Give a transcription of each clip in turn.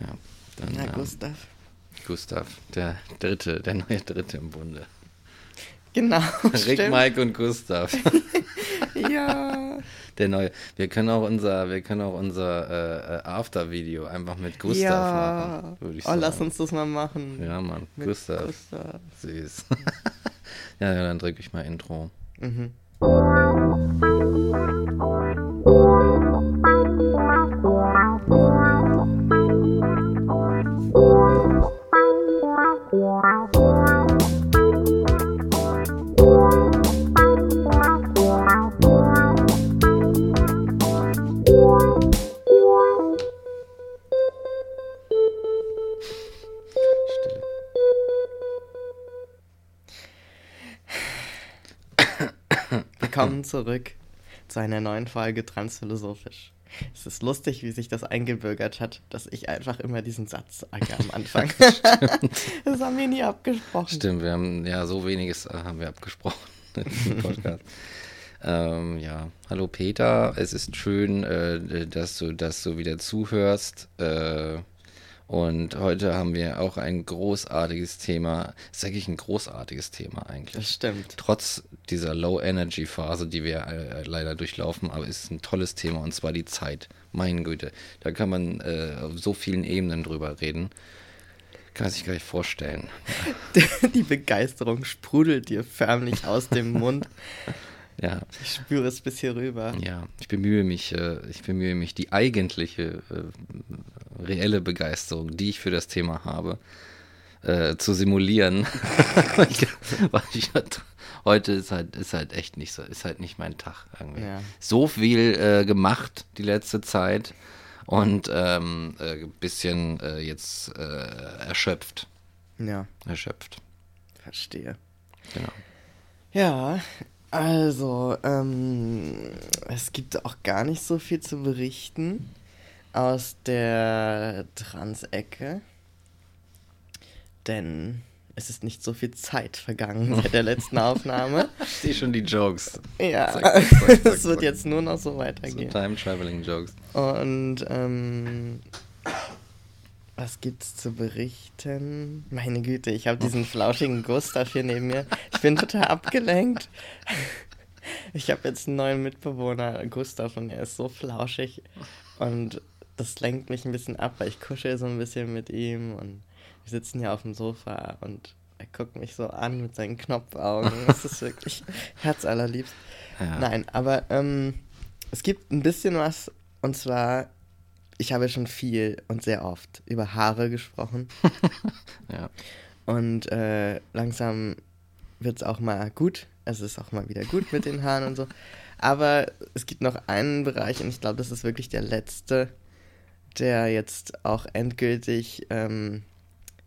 Ja, dann, Na, ähm, Gustav. Gustav, der dritte, der neue Dritte im Bunde. Genau. Rick, stimmt. Mike und Gustav. Ja. Der neue. Wir können auch unser, wir können auch unser äh, äh, After-Video einfach mit Gustav ja. machen. Würde ich oh, sagen. lass uns das mal machen. Ja, Mann. Mit Gustav. Gustav. Süß. ja, ja, dann drücke ich mal Intro. Mhm. Zurück zu einer neuen Folge Transphilosophisch. Es ist lustig, wie sich das eingebürgert hat, dass ich einfach immer diesen Satz sage am Anfang. das haben wir nie abgesprochen. Stimmt, wir haben ja so weniges äh, haben wir abgesprochen Podcast. ähm, ja, hallo Peter, es ist schön, äh, dass du, dass du wieder zuhörst. Äh, und heute haben wir auch ein großartiges Thema. Ist eigentlich ein großartiges Thema eigentlich. Das stimmt. Trotz dieser Low-Energy-Phase, die wir äh, leider durchlaufen, aber es ist ein tolles Thema und zwar die Zeit. Mein Güte, da kann man äh, auf so vielen Ebenen drüber reden. Kann sich gar nicht vorstellen. Die Begeisterung sprudelt dir förmlich aus dem Mund. Ja, Ich spüre es bis hier rüber. ja, ich bemühe mich, äh, ich bemühe mich, die eigentliche äh, reelle Begeisterung, die ich für das Thema habe, äh, zu simulieren. Halt, heute ist halt, ist halt echt nicht so, ist halt nicht mein Tag irgendwie. Ja. So viel äh, gemacht die letzte Zeit und ähm, äh, bisschen jetzt erschöpft. Ja, Erschöpft. verstehe. Genau. Ja, also, ähm, es gibt auch gar nicht so viel zu berichten aus der Trans-Ecke, denn es ist nicht so viel Zeit vergangen seit der letzten Aufnahme. Ich sehe schon die Jokes. Ja, es wird jetzt nur noch so So weitergehen. Time-Traveling-Jokes. Und, ähm, was gibt's zu berichten? Meine Güte, ich habe diesen flauschigen Gustav hier neben mir. Ich bin total abgelenkt. Ich habe jetzt einen neuen Mitbewohner, Gustav, und er ist so flauschig. Und das lenkt mich ein bisschen ab, weil ich kuschel so ein bisschen mit ihm und wir sitzen hier auf dem Sofa und er guckt mich so an mit seinen Knopfaugen. Das ist wirklich herzallerliebst. Ja. Nein, aber ähm, es gibt ein bisschen was, und zwar, ich habe schon viel und sehr oft über Haare gesprochen. Ja. Und äh, langsam wird es auch mal gut. Es ist auch mal wieder gut mit den Haaren und so. Aber es gibt noch einen Bereich, und ich glaube, das ist wirklich der letzte, der jetzt auch endgültig ähm,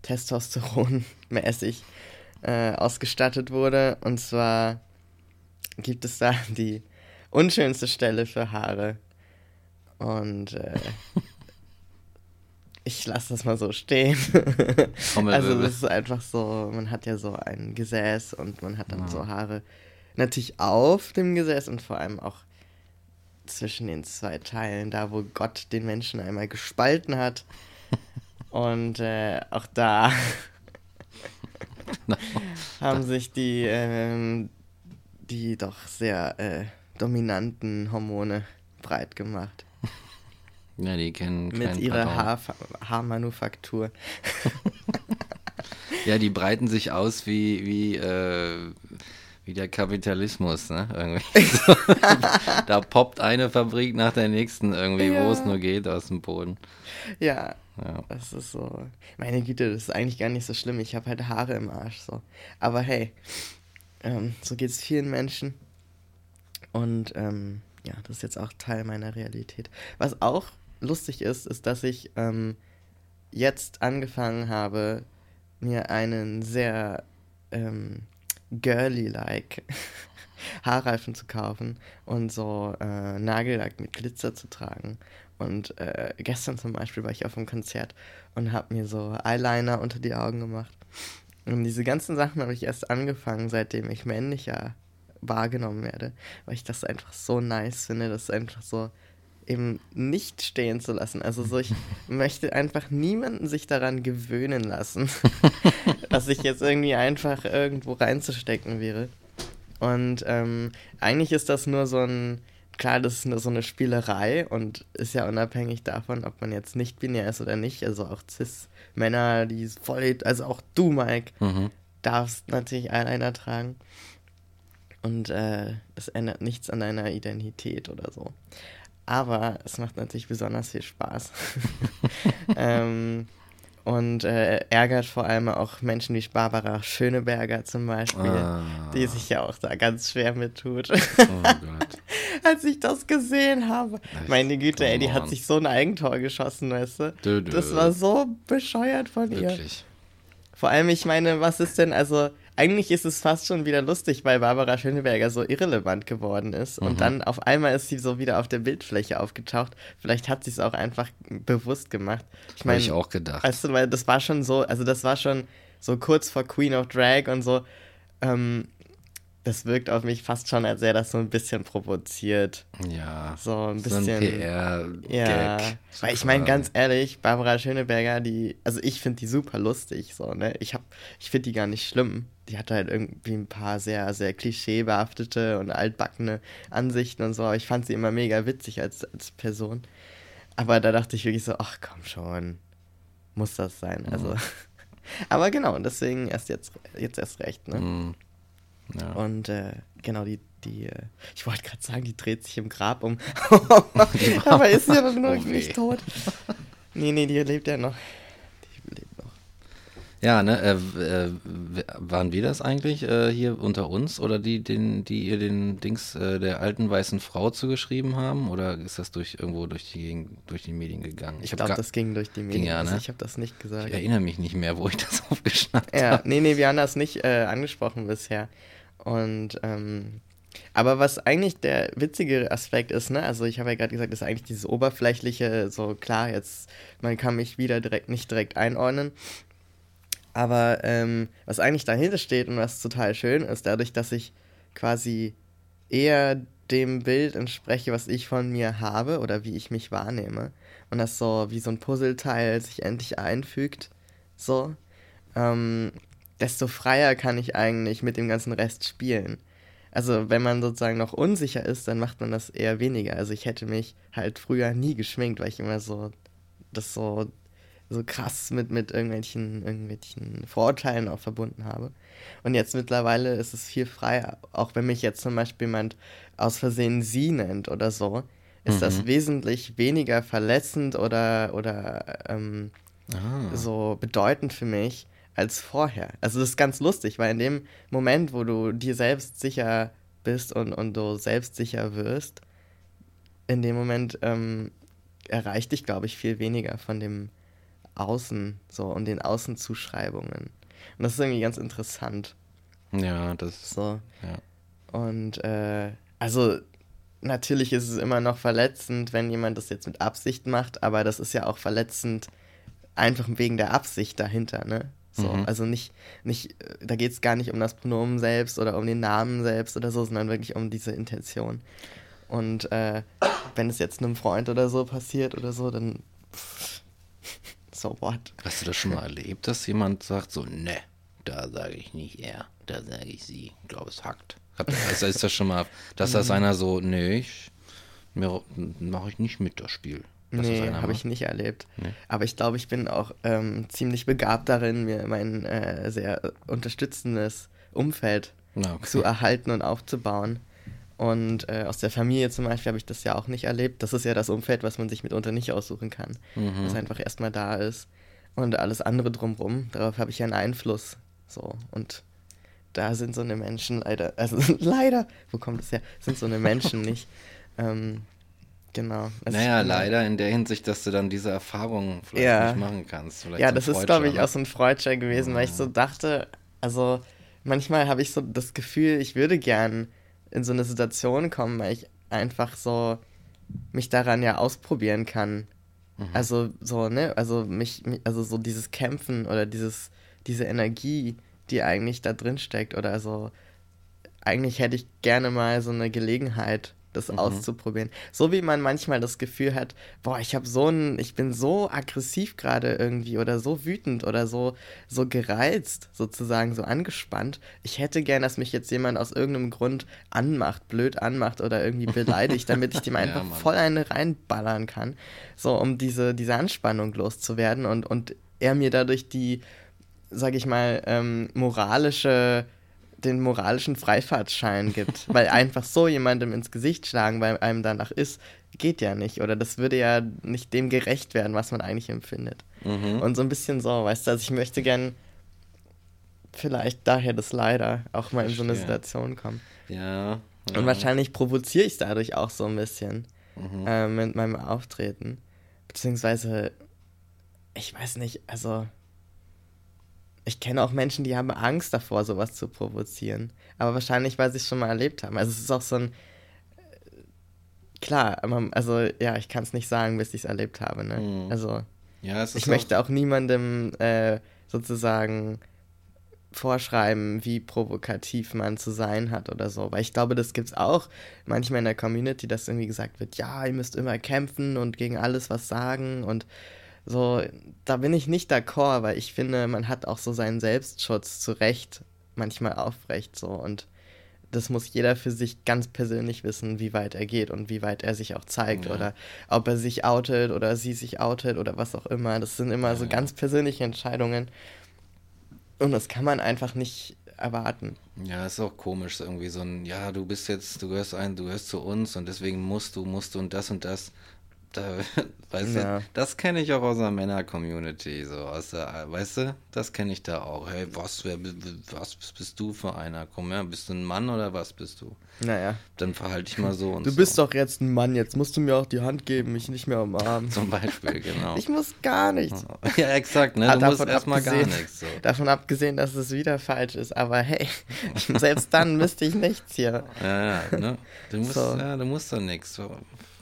Testosteronmäßig äh, ausgestattet wurde. Und zwar gibt es da die unschönste Stelle für Haare. Und äh, ich lasse das mal so stehen. Also das ist einfach so, man hat ja so ein Gesäß und man hat dann Ja. so Haare natürlich auf dem Gesäß und vor allem auch zwischen den zwei Teilen, da wo Gott den Menschen einmal gespalten hat. Und äh, auch da haben sich die, ähm, die doch sehr äh, dominanten Hormone breit gemacht. Ja, die kennen Mit keinen ihrer. Haar Haarmanufaktur. Ja, die breiten sich aus wie, wie, äh, wie der Kapitalismus, ne? Irgendwie. So, da poppt eine Fabrik nach der nächsten irgendwie, wo Ja. es nur geht, aus dem Boden. Ja, Ja. das ist so. Meine Güte, das ist eigentlich gar nicht so schlimm. Ich habe halt Haare im Arsch so. Aber hey, ähm, so geht es vielen Menschen. Und ähm, ja, das ist jetzt auch Teil meiner Realität. Was auch lustig ist, ist, dass ich ähm, jetzt angefangen habe, mir einen sehr ähm, girly-like Haarreifen zu kaufen und so äh, Nagellack mit Glitzer zu tragen. Und äh, gestern zum Beispiel war ich auf einem Konzert und habe mir so Eyeliner unter die Augen gemacht. Und diese ganzen Sachen habe ich erst angefangen, seitdem ich männlicher wahrgenommen werde, weil ich das einfach so nice finde. Das ist einfach so eben nicht stehen zu lassen. Also so, ich möchte einfach niemanden sich daran gewöhnen lassen, dass ich jetzt irgendwie einfach irgendwo reinzustecken wäre. Und ähm, eigentlich ist das nur so ein, klar, das ist nur so eine Spielerei und ist ja unabhängig davon, ob man jetzt nicht binär ist oder nicht. Also auch Cis-Männer, die voll, also auch du, Mike, mhm. darfst natürlich Eyeliner tragen. Und äh, es ändert nichts an deiner Identität oder so. Aber es macht natürlich besonders viel Spaß. ähm, und äh, ärgert vor allem auch Menschen wie Barbara Schöneberger zum Beispiel, ah. die sich ja auch da ganz schwer mit tut. Oh Gott. Als ich das gesehen habe. Echt? Meine Güte, ey, die hat sich so ein Eigentor geschossen, weißt du? Dö, dö. Das war so bescheuert von Wirklich? ihr. Vor allem, ich meine, was ist denn, also eigentlich ist es fast schon wieder lustig, weil Barbara Schöneberger so irrelevant geworden ist. Mhm. Und dann auf einmal ist sie so wieder auf der Bildfläche aufgetaucht. Vielleicht hat sie es auch einfach bewusst gemacht. Ich meine, ich auch gedacht. Also, weil das war schon so, also das war schon so kurz vor Queen of Drag und so. Ähm, das wirkt auf mich fast schon, als wäre das so ein bisschen provoziert. Ja. So ein bisschen. So ein PR-Gag. Ja. Weil ich meine, ganz ehrlich, Barbara Schöneberger, die, also ich finde die super lustig, so, ne? Ich hab, ich finde die gar nicht schlimm. Die hat halt irgendwie ein paar sehr, sehr klischeebehaftete und altbackene Ansichten und so, aber ich fand sie immer mega witzig als, als Person. Aber da dachte ich wirklich so, ach komm schon, muss das sein. Also. Mhm. aber genau, deswegen erst jetzt, jetzt erst recht, ne? Mhm. Ja. Und äh, genau, die, die, äh, ich wollte gerade sagen, die dreht sich im Grab um. Aber ist sie aber nur oh, nicht tot. Nee, nee, die lebt ja noch. Die lebt noch. Ja, ne, äh, äh, waren wir das eigentlich äh, hier unter uns oder die, den, die ihr den Dings äh, der alten weißen Frau zugeschrieben haben? Oder ist das durch irgendwo durch die, durch die Medien gegangen? Ich, ich glaube, das ging durch die Medien. Ja, also ne? ich habe das nicht gesagt. Ich erinnere mich nicht mehr, wo ich das aufgeschnappt habe. Ja, nee, nee, wir haben das nicht äh, angesprochen bisher. Und ähm, aber was eigentlich der witzige Aspekt ist, ne, also ich habe ja gerade gesagt, ist eigentlich dieses oberflächliche, so klar, jetzt, man kann mich wieder direkt nicht direkt einordnen. Aber ähm, was eigentlich dahinter steht und was total schön ist, dadurch, dass ich quasi eher dem Bild entspreche, was ich von mir habe oder wie ich mich wahrnehme. Und das so wie so ein Puzzleteil sich endlich einfügt. So. Ähm, desto freier kann ich eigentlich mit dem ganzen Rest spielen. Also wenn man sozusagen noch unsicher ist, dann macht man das eher weniger. Also ich hätte mich halt früher nie geschminkt, weil ich immer so das so so krass mit, mit irgendwelchen, irgendwelchen Vorurteilen auch verbunden habe. Und jetzt mittlerweile ist es viel freier. Auch wenn mich jetzt zum Beispiel jemand aus Versehen sie nennt oder so, ist mhm. das wesentlich weniger verletzend oder, oder ähm, ah. so bedeutend für mich, als vorher. Also das ist ganz lustig, weil in dem Moment, wo du dir selbst sicher bist und, und du selbstsicher wirst, in dem Moment ähm, erreicht dich, glaube ich, viel weniger von dem Außen so und den Außenzuschreibungen. Und das ist irgendwie ganz interessant. Ja, das so. Ja. Und äh, also natürlich ist es immer noch verletzend, wenn jemand das jetzt mit Absicht macht, aber das ist ja auch verletzend einfach wegen der Absicht dahinter, ne? So, mhm. Also nicht, nicht, da geht es gar nicht um das Pronomen selbst oder um den Namen selbst oder so, sondern wirklich um diese Intention. Und äh, wenn es jetzt einem Freund oder so passiert oder so, dann pff, so what? Hast du das schon mal erlebt, dass jemand sagt so, ne, da sage ich nicht er, da sage ich sie. Ich glaube, es hackt. Also ist das schon mal, dass das mhm. einer so, nee, ich mache ich nicht mit das Spiel. Das nee, habe ich nicht erlebt. Nee. Aber ich glaube, ich bin auch ähm, ziemlich begabt darin, mir mein äh, sehr unterstützendes Umfeld okay. zu erhalten und aufzubauen. Und äh, aus der Familie zum Beispiel habe ich das ja auch nicht erlebt. Das ist ja das Umfeld, was man sich mitunter nicht aussuchen kann. Mhm. Das einfach erstmal da ist. Und alles andere drumherum, darauf habe ich ja einen Einfluss. So. Und da sind so eine Menschen leider, also leider, wo kommt es her? Sind so eine Menschen nicht. Ähm, Genau. Naja, leider in der Hinsicht, dass du dann diese Erfahrung vielleicht ja. nicht machen kannst. Vielleicht ja, das ist, glaube ich, auch so ein Freudscher gewesen, ja. weil ich so dachte, also manchmal habe ich so das Gefühl, ich würde gern in so eine Situation kommen, weil ich einfach so mich daran ja ausprobieren kann. Mhm. Also so, ne, also mich, also so dieses Kämpfen oder dieses, diese Energie, die eigentlich da drin steckt oder so, eigentlich hätte ich gerne mal so eine Gelegenheit, das mhm. auszuprobieren. So wie man manchmal das Gefühl hat, boah, ich habe so ein, ich bin so aggressiv gerade irgendwie oder so wütend oder so, so gereizt, sozusagen, so angespannt. Ich hätte gern, dass mich jetzt jemand aus irgendeinem Grund anmacht, blöd anmacht oder irgendwie beleidigt, damit ich dem einfach ja, voll eine reinballern kann. So, um diese, diese Anspannung loszuwerden und, und er mir dadurch die, sag ich mal, ähm, moralische den moralischen Freifahrtschein gibt. weil einfach so jemandem ins Gesicht schlagen, weil einem danach ist, geht ja nicht. Oder das würde ja nicht dem gerecht werden, was man eigentlich empfindet. Mhm. Und so ein bisschen so, weißt du, also ich möchte gern vielleicht daher das leider auch mal in so eine Situation kommen. Ja. ja. Und wahrscheinlich provoziere ich es dadurch auch so ein bisschen mhm. äh, mit meinem Auftreten. Beziehungsweise, ich weiß nicht, also ich kenne auch Menschen, die haben Angst davor, sowas zu provozieren. Aber wahrscheinlich, weil sie es schon mal erlebt haben. Also es ist auch so ein. Klar, also ja, ich kann es nicht sagen, bis ich es erlebt habe. Ne? Mhm. Also ja, ich möchte auch niemandem äh, sozusagen vorschreiben, wie provokativ man zu sein hat oder so. Weil ich glaube, das gibt es auch manchmal in der Community, dass irgendwie gesagt wird, ja, ihr müsst immer kämpfen und gegen alles was sagen und so, da bin ich nicht d'accord, weil ich finde, man hat auch so seinen Selbstschutz zu Recht manchmal aufrecht so und das muss jeder für sich ganz persönlich wissen, wie weit er geht und wie weit er sich auch zeigt ja. oder ob er sich outet oder sie sich outet oder was auch immer. Das sind immer ja, so ja. ganz persönliche Entscheidungen und das kann man einfach nicht erwarten. Ja, ist auch komisch, irgendwie so ein, ja, du bist jetzt, du gehörst ein, du gehörst zu uns und deswegen musst du, musst du und das und das da, weißt ja. du, das kenne ich auch aus der Männer-Community, so aus der, weißt du, das kenne ich da auch. Hey, was, wer, was bist du für einer? Komm her, bist du ein Mann oder was bist du? Naja. Dann verhalte ich mal so und Du bist doch jetzt ein Mann, jetzt musst du mir auch die Hand geben, mich nicht mehr umarmen. Zum Beispiel, genau. ich muss gar nichts. Ja, exakt, ne? Du musst erstmal gar nichts. So. Davon abgesehen, dass es wieder falsch ist, aber hey, selbst dann müsste ich nichts hier. Ja, ja, ne? Du musst, so. ja, du musst doch nichts.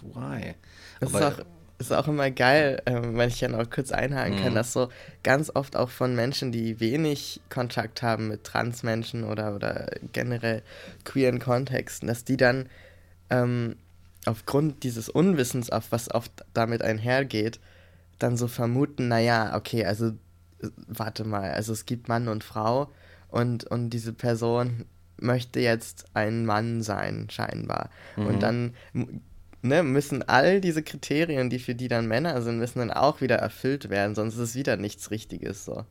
Why? Das ist auch, ist auch immer geil, äh, wenn ich ja noch kurz einhaken kann, mhm. dass so ganz oft auch von Menschen, die wenig Kontakt haben mit Transmenschen oder, oder generell queeren Kontexten, dass die dann ähm, aufgrund dieses Unwissens, auf was oft damit einhergeht, dann so vermuten, naja, okay, also äh, warte mal, also es gibt Mann und Frau und, und diese Person möchte jetzt ein Mann sein, scheinbar. Mhm. Und dann ne, müssen all diese Kriterien, die für die dann Männer sind, müssen dann auch wieder erfüllt werden, sonst ist es wieder nichts Richtiges so.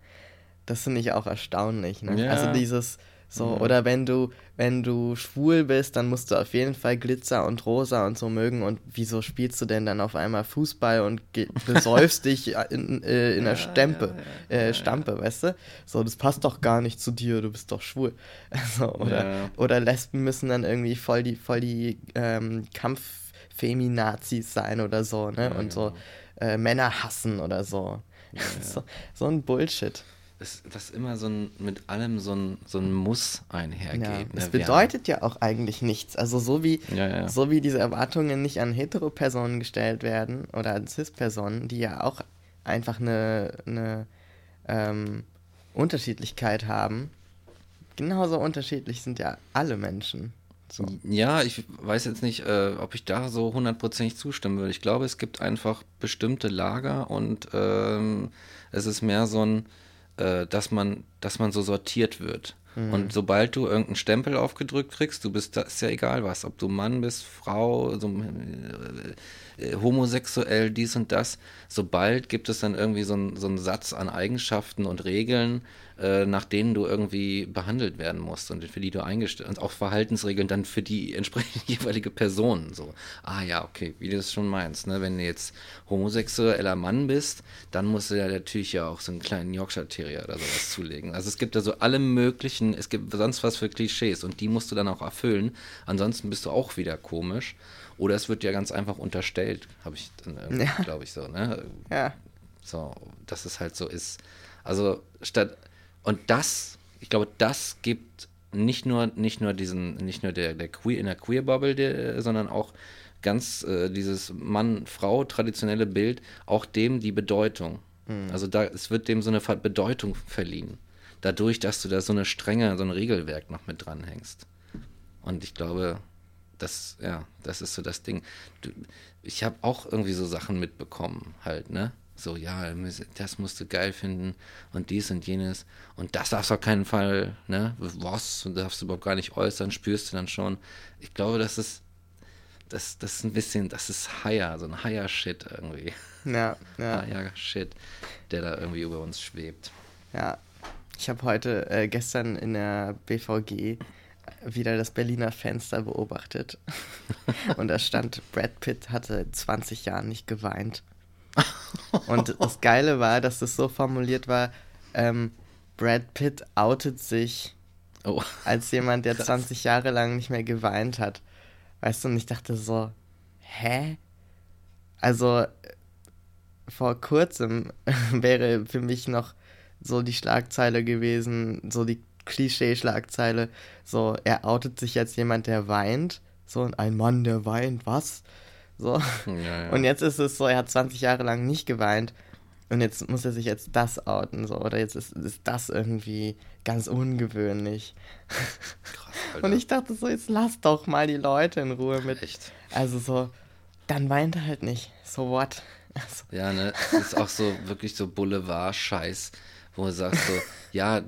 Das finde ich auch erstaunlich, ne? Ja. Also dieses so, mhm. oder wenn du, wenn du schwul bist, dann musst du auf jeden Fall Glitzer und Rosa und so mögen. Und wieso spielst du denn dann auf einmal Fußball und besäufst dich in, äh, in der Stempe, ja, ja, äh, Stampe, weißt du? So, das passt doch gar nicht zu dir, du bist doch schwul. Also, oder, oder Lesben müssen dann irgendwie voll die, voll die ähm, Kampf Feminazis sein oder so, ne? Ja, und so genau. äh, Männer hassen oder so. Ja, so. so. ein Bullshit. Das, das immer so ein, mit allem so ein, so ein Muss einhergeht. Ja, ne? Das bedeutet ja auch eigentlich nichts. Also so wie, so wie diese Erwartungen nicht an Hetero-Personen gestellt werden oder an Cis-Personen, die ja auch einfach eine, eine ähm, Unterschiedlichkeit haben, genauso unterschiedlich sind ja alle Menschen. So. Ja, ich weiß jetzt nicht, äh, ob ich da so hundertprozentig zustimmen würde. Ich glaube, es gibt einfach bestimmte Lager und ähm, es ist mehr so ein, äh, dass man, dass man so sortiert wird. Mhm. Und sobald du irgendeinen Stempel aufgedrückt kriegst, du bist, das ist ja egal was, ob du Mann bist, Frau, so, äh, äh, homosexuell, dies und das, sobald gibt es dann irgendwie so, ein, so einen Satz an Eigenschaften und Regeln, äh, nach denen du irgendwie behandelt werden musst und für die du eingestellt und auch Verhaltensregeln dann für die entsprechende jeweilige Person. So, ah ja, okay, wie du es schon meinst, ne? Wenn du jetzt homosexueller Mann bist, dann musst du ja natürlich ja auch so einen kleinen Yorkshire Terrier oder sowas zulegen. Also es gibt da so alle möglichen, es gibt sonst was für Klischees und die musst du dann auch erfüllen. Ansonsten bist du auch wieder komisch. Oder es wird ja ganz einfach unterstellt, habe ich dann irgendwie, ja. glaube ich, so, ne? Ja. So, dass es halt so ist. Also statt und das, ich glaube, das gibt nicht nur, nicht nur diesen, nicht nur der, der Queer, in der Queer-Bubble, sondern auch ganz äh, dieses Mann-Frau traditionelle Bild, auch dem die Bedeutung. Mhm. Also da, es wird dem so eine Bedeutung verliehen. Dadurch, dass du da so eine strenge, so ein Regelwerk noch mit dranhängst. Und ich glaube, das, ja, das ist so das Ding. Du, ich habe auch irgendwie so Sachen mitbekommen, halt, ne? So, ja, das musst du geil finden und dies und jenes und das darfst du auf keinen Fall, ne? Was? Und darfst du überhaupt gar nicht äußern, spürst du dann schon. Ich glaube, das ist, das, das ist ein bisschen, das ist Higher, so ein Higher-Shit irgendwie. Ja, ja. Higher-Shit, der da irgendwie über uns schwebt. Ja, ich habe heute, äh, gestern in der BVG wieder das Berliner Fenster beobachtet. Und da stand, Brad Pitt hatte 20 Jahren nicht geweint. Und das Geile war, dass das so formuliert war, ähm, Brad Pitt outet sich oh. als jemand, der Krass. 20 Jahre lang nicht mehr geweint hat. Weißt du, und ich dachte so, hä? Also, vor kurzem wäre für mich noch so die Schlagzeile gewesen, so die Klischee-Schlagzeile, so, er outet sich als jemand, der weint. So, ein Mann, der weint, was? So. Ja, ja. Und jetzt ist es so, er hat 20 Jahre lang nicht geweint und jetzt muss er sich jetzt das outen, so. Oder jetzt ist, ist das irgendwie ganz ungewöhnlich. Krass, Alter. Und ich dachte so, jetzt lass doch mal die Leute in Ruhe mit. Echt? Also so, dann weint er halt nicht. So what? Also. Ja, ne? Das ist auch so wirklich so Boulevard-Scheiß wo du sagst so, ja,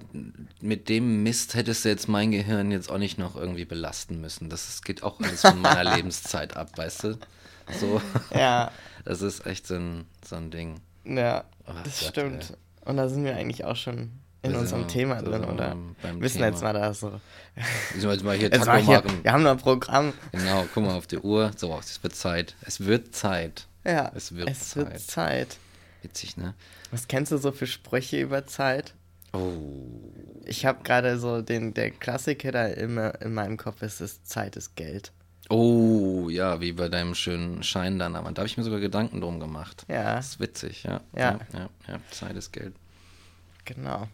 mit dem Mist hättest du jetzt mein Gehirn jetzt auch nicht noch irgendwie belasten müssen. Das, das geht auch alles von meiner Lebenszeit ab, weißt du? So. Ja. Das ist echt so ein, so ein Ding. Ja, oh, das Gott, stimmt. Ey. Und da sind wir eigentlich auch schon in wir unserem Thema drin, oder? Wir müssen jetzt mal da so. Müssen wir jetzt mal hier Taco hier, machen. Wir haben noch ein Programm. Genau, guck mal auf die Uhr. So, es wird Zeit. Es wird Zeit. Ja, es wird es Zeit. Wird Zeit. Witzig, ne? Was kennst du so für Sprüche über Zeit? Oh. Ich habe gerade so den, der Klassiker da immer in meinem Kopf ist, ist Zeit ist Geld. Oh, ja, wie bei deinem schönen Schein dann. Aber da habe ich mir sogar Gedanken drum gemacht. Ja. Das ist witzig, ja. Ja. Ja, ja, ja. Zeit ist Geld. Genau.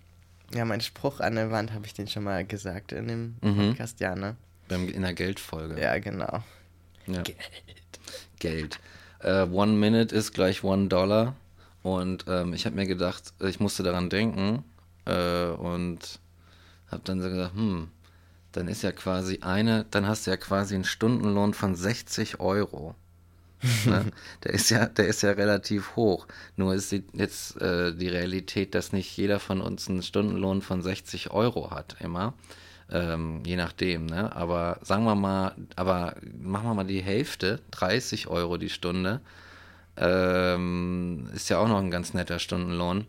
Ja, mein Spruch an der Wand habe ich den schon mal gesagt in dem mhm. Podcast, ja, ne? Beim, in der Geldfolge. Ja, genau. Ja. Geld. Geld. Uh, one minute ist gleich one dollar. Und ähm, ich habe mir gedacht, ich musste daran denken äh, und habe dann so gedacht, hm, dann ist ja quasi eine, dann hast du ja quasi einen Stundenlohn von 60 Euro. ne? Der ist ja, der ist ja relativ hoch. Nur ist die, jetzt äh, die Realität, dass nicht jeder von uns einen Stundenlohn von 60 Euro hat, immer. Ähm, je nachdem, ne? Aber sagen wir mal, aber machen wir mal die Hälfte, 30 Euro die Stunde ähm, ist ja auch noch ein ganz netter Stundenlohn,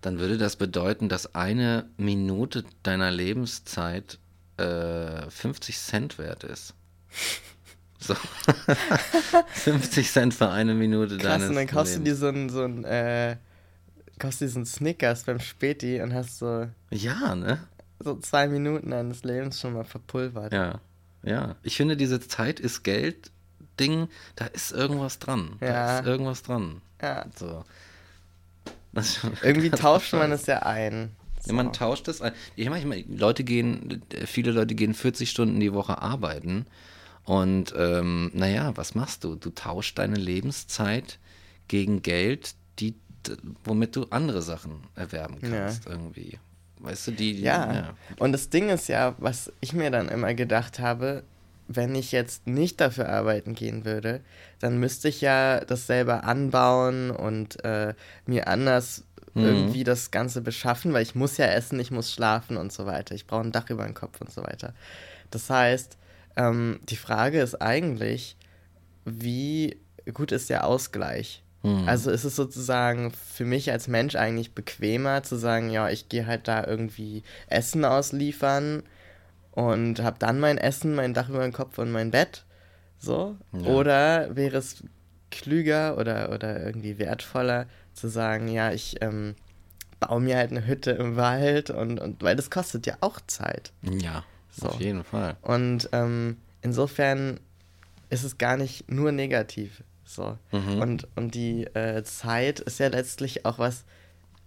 dann würde das bedeuten, dass eine Minute deiner Lebenszeit äh, 50 Cent wert ist. So. 50 Cent für eine Minute Krass, deines und dann kaufst Lebens. du dir so ein, so ein äh, kaufst dir so ein Snickers beim Späti und hast so. Ja, ne? So zwei Minuten deines Lebens schon mal verpulvert. Ja. Ja. Ich finde, diese Zeit ist Geld Ding, da ist irgendwas dran. Ja. Da ist irgendwas dran. Ja. So. Irgendwie tauscht man es ja ein. So. Man tauscht ein. Ich meine, Leute gehen, viele Leute gehen 40 Stunden die Woche arbeiten. Und ähm, naja, was machst du? Du tauschst deine Lebenszeit gegen Geld, die, womit du andere Sachen erwerben kannst, ja. irgendwie. Weißt du, die, die ja. ja. Und das Ding ist ja, was ich mir dann immer gedacht habe, wenn ich jetzt nicht dafür arbeiten gehen würde, dann müsste ich ja das selber anbauen und äh, mir anders mhm. irgendwie das Ganze beschaffen, weil ich muss ja essen, ich muss schlafen und so weiter. Ich brauche ein Dach über den Kopf und so weiter. Das heißt, ähm, die Frage ist eigentlich, wie gut ist der Ausgleich? Mhm. Also ist es sozusagen für mich als Mensch eigentlich bequemer zu sagen, ja, ich gehe halt da irgendwie Essen ausliefern und habe dann mein Essen, mein Dach über dem Kopf und mein Bett. So. Ja. Oder wäre es klüger oder, oder irgendwie wertvoller zu sagen, ja, ich ähm, baue mir halt eine Hütte im Wald und, und weil das kostet ja auch Zeit. Ja, so. auf jeden Fall. Und ähm, insofern ist es gar nicht nur negativ. So. Mhm. Und, und die äh, Zeit ist ja letztlich auch was,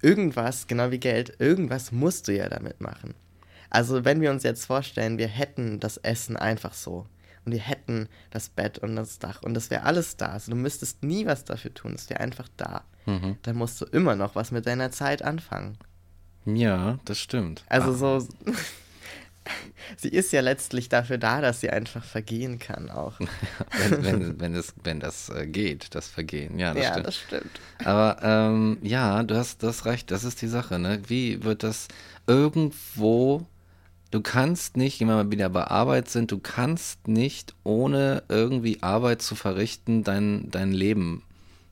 irgendwas, genau wie Geld, irgendwas musst du ja damit machen. Also wenn wir uns jetzt vorstellen, wir hätten das Essen einfach so und wir hätten das Bett und das Dach und das wäre alles da. Also du müsstest nie was dafür tun, es wäre einfach da. Mhm. Dann musst du immer noch was mit deiner Zeit anfangen. Ja, das stimmt. Also Ach. so, sie ist ja letztlich dafür da, dass sie einfach vergehen kann auch. wenn, wenn, wenn, es, wenn das äh, geht, das Vergehen. Ja, das ja, stimmt. das stimmt. Aber ähm, ja, du hast das recht, das ist die Sache. Ne? Wie wird das irgendwo, du kannst nicht, wir mal wieder bei Arbeit sind, du kannst nicht ohne irgendwie Arbeit zu verrichten dein, dein Leben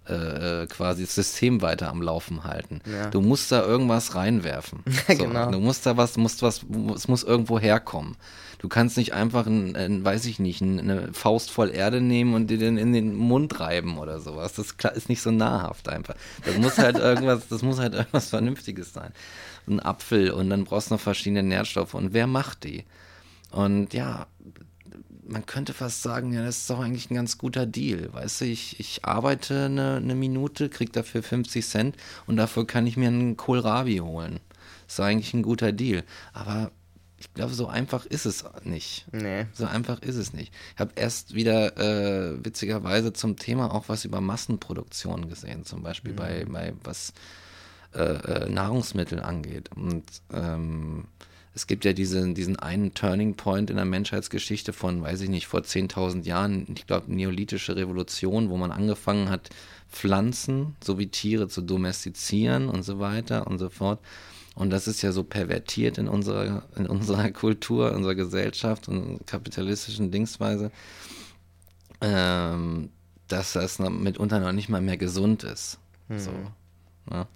äh, äh, quasi das System weiter am Laufen halten. Ja. Du musst da irgendwas reinwerfen. Ja, So, genau. Du musst da was, musst was, es muss irgendwo herkommen. Du kannst nicht einfach, ein, ein, weiß ich nicht, ein- eine Faust voll Erde nehmen und dir den in den Mund reiben oder sowas. Das ist nicht so nahrhaft einfach. Das muss halt irgendwas, das muss halt irgendwas Vernünftiges sein. Ein Apfel und dann brauchst du noch verschiedene Nährstoffe. Und wer macht die? Und ja, man könnte fast sagen, ja, das ist doch eigentlich ein ganz guter Deal. Weißt du, ich, ich arbeite eine, eine Minute, krieg dafür 50 Cent und dafür kann ich mir einen Kohlrabi holen. Das ist eigentlich ein guter Deal. Aber ich glaube, so einfach ist es nicht. Nee. So einfach ist es nicht. Ich habe erst wieder äh, witzigerweise zum Thema auch was über Massenproduktion gesehen, zum Beispiel bei, bei was äh, äh, Nahrungsmittel angeht. Und ähm, es gibt ja diese, diesen einen Turning Point in der Menschheitsgeschichte von, weiß ich nicht, vor 10.000 Jahren, ich glaube, neolithische Revolution, wo man angefangen hat, Pflanzen sowie Tiere zu domestizieren und so weiter und so fort. Und das ist ja so pervertiert in unserer, in unserer Kultur, unserer Gesellschaft und kapitalistischen Dingsweise, ähm, dass das mitunter noch nicht mal mehr gesund ist. So. Ne?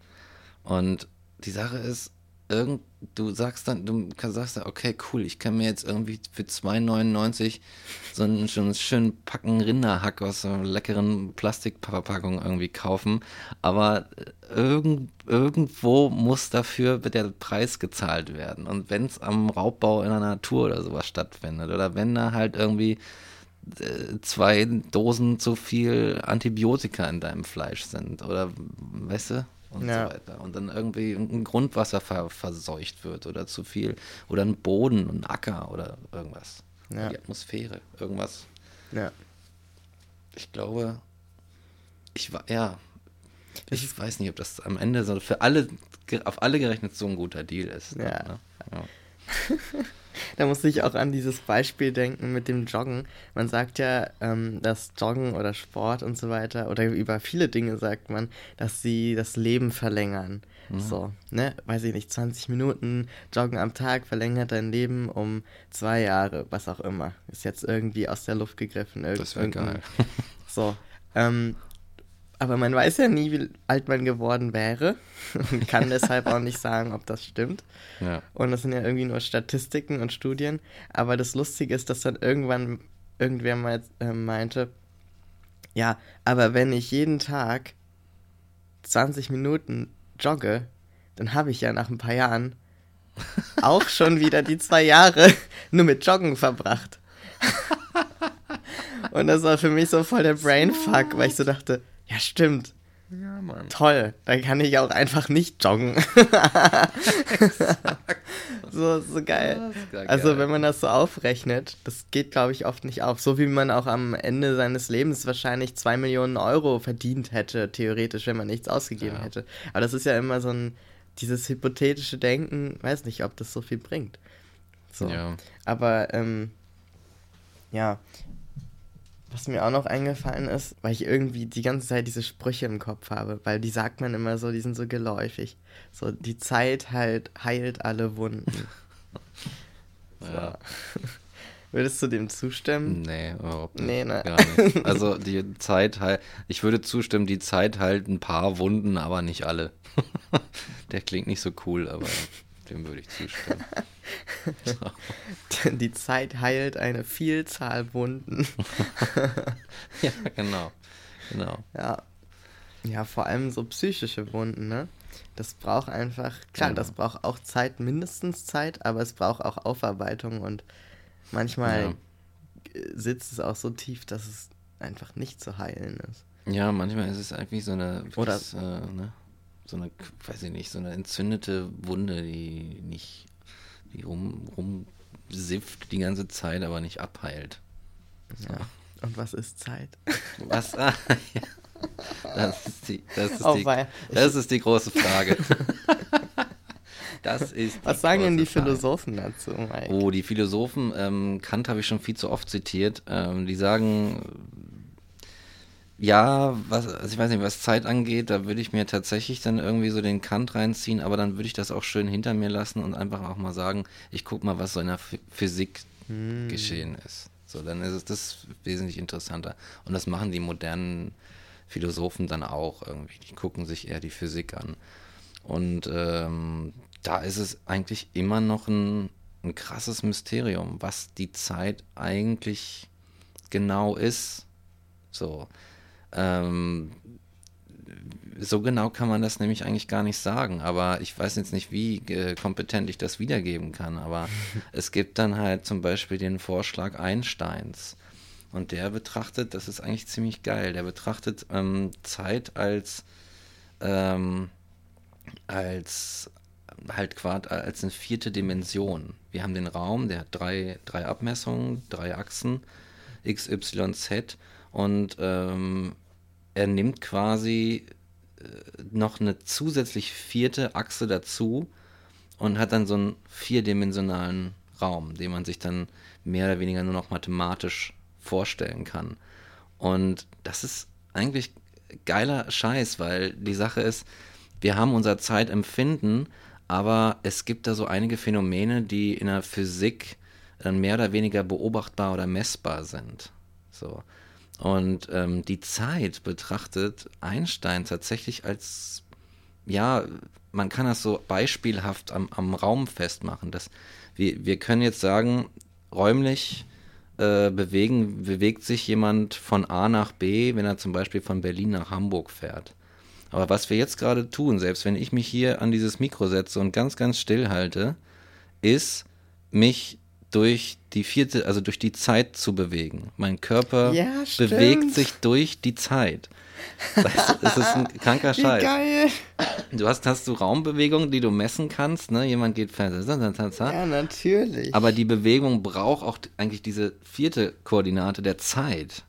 Und die Sache ist, irgend, du sagst dann, du sagst dann, okay, cool, ich kann mir jetzt irgendwie für 2,99 so einen, so einen schönen Packen Rinderhack aus so einer leckeren Plastikpackung irgendwie kaufen, aber irgend, irgendwo muss dafür der Preis gezahlt werden. Und wenn es am Raubbau in der Natur oder sowas stattfindet oder wenn da halt irgendwie äh, zwei Dosen zu viel Antibiotika in deinem Fleisch sind oder weißt du und Ja. so weiter und dann irgendwie ein Grundwasser ver verseucht wird oder zu viel oder ein Boden ein Acker oder irgendwas Ja. die Atmosphäre irgendwas Ja. ich glaube ich war ja ich weiß nicht ob das am Ende so für alle auf alle gerechnet so ein guter Deal ist Ja. Ne? ja. Da muss ich auch an dieses Beispiel denken mit dem Joggen. Man sagt ja, ähm, dass Joggen oder Sport und so weiter, oder über viele Dinge sagt man, dass sie das Leben verlängern. So, ne? Weiß ich nicht, 20 Minuten Joggen am Tag verlängert dein Leben um zwei Jahre, was auch immer. Ist jetzt irgendwie aus der Luft gegriffen. Irgend- Das wär irgendein- geil. So. Ähm, aber man weiß ja nie, wie alt man geworden wäre und kann deshalb auch nicht sagen, ob das stimmt. ja Und das sind ja irgendwie nur Statistiken und Studien. Aber das Lustige ist, dass dann irgendwann irgendwer mal äh, meinte, ja, aber wenn ich jeden Tag 20 Minuten jogge, dann habe ich ja nach ein paar Jahren auch schon wieder die zwei Jahre nur mit Joggen verbracht. Und das war für mich so voll der Brainfuck, weil ich so dachte, ja stimmt, ja Mann toll, dann kann ich auch einfach nicht joggen. so, so geil. Also geil. wenn man das so aufrechnet, das geht, glaube ich, oft nicht auf. So wie man auch am Ende seines Lebens wahrscheinlich zwei Millionen Euro verdient hätte, theoretisch, wenn man nichts ausgegeben Ja. hätte. Aber das ist ja immer so ein, dieses hypothetische Denken, weiß nicht, ob das so viel bringt. So. ja Aber, ähm, ja, was mir auch noch eingefallen ist, weil ich irgendwie die ganze Zeit diese Sprüche im Kopf habe, weil die sagt man immer so, die sind so geläufig. So, die Zeit halt heilt alle Wunden. So. Ja. Würdest du dem zustimmen? Nee, überhaupt nicht. Nee, ne? Gar nicht. Also die Zeit halt, ich würde zustimmen, die Zeit halt ein paar Wunden, aber nicht alle. Der klingt nicht so cool, aber dem würde ich zustimmen. Die Zeit heilt eine Vielzahl Wunden. ja, genau. Genau. Ja. Ja, vor allem so psychische Wunden, ne? Das braucht einfach, klar, Genau. das braucht auch Zeit, mindestens Zeit, aber es braucht auch Aufarbeitung und manchmal äh, sitzt es auch so tief, dass es einfach nicht zu heilen ist. Ja, manchmal ist es eigentlich so eine, Oder- das, äh, ne, so eine, weiß ich nicht, so eine entzündete Wunde, die nicht, die rum, rumsifft die ganze Zeit, aber nicht abheilt. So. Ja. Und was ist Zeit? Was? Ah, ja. Das ist die, das ist Oh, die, das ist die große Frage. Das ist Was sagen denn die Philosophen dazu, Mike? Oh, die Philosophen, ähm, Kant habe ich schon viel zu oft zitiert, ähm, die sagen, ja, was, also ich weiß nicht, was Zeit angeht, da würde ich mir tatsächlich dann irgendwie so den Kant reinziehen, aber dann würde ich das auch schön hinter mir lassen und einfach auch mal sagen, ich gucke mal, was so in der Physik hm. geschehen ist. So, dann ist es das wesentlich interessanter. Und das machen die modernen Philosophen dann auch irgendwie. Die gucken sich eher die Physik an. Und ähm, da ist es eigentlich immer noch ein, ein krasses Mysterium, was die Zeit eigentlich genau ist. So. Ähm, so genau kann man das nämlich eigentlich gar nicht sagen, aber ich weiß jetzt nicht, wie äh, kompetent ich das wiedergeben kann, aber es gibt dann halt zum Beispiel den Vorschlag Einsteins und der betrachtet, das ist eigentlich ziemlich geil, der betrachtet ähm, Zeit als, ähm, als halt quasi als eine vierte Dimension. Wir haben den Raum, der hat drei, drei Abmessungen, drei Achsen, x, y, z und ähm, er nimmt quasi äh, noch eine zusätzlich vierte Achse dazu und hat dann so einen vierdimensionalen Raum, den man sich dann mehr oder weniger nur noch mathematisch vorstellen kann. Und das ist eigentlich geiler Scheiß, weil die Sache ist, wir haben unser Zeitempfinden, aber es gibt da so einige Phänomene, die in der Physik dann mehr oder weniger beobachtbar oder messbar sind. So. Und ähm, die Zeit betrachtet Einstein tatsächlich als, ja, man kann das so beispielhaft am, am Raum festmachen. Dass wir, wir können jetzt sagen, räumlich äh, bewegen, bewegt sich jemand von A nach B, wenn er zum Beispiel von Berlin nach Hamburg fährt. Aber was wir jetzt gerade tun, selbst wenn ich mich hier an dieses Mikro setze und ganz, ganz still halte, ist, mich durch die vierte, also durch die Zeit zu bewegen. Mein Körper ja, bewegt sich durch die Zeit. Das, ist ein kranker Scheiß. Wie geil. Du hast, hast du Raumbewegungen, die du messen kannst, ne? Jemand geht Ja, natürlich. Aber die Bewegung braucht auch eigentlich diese vierte Koordinate der Zeit.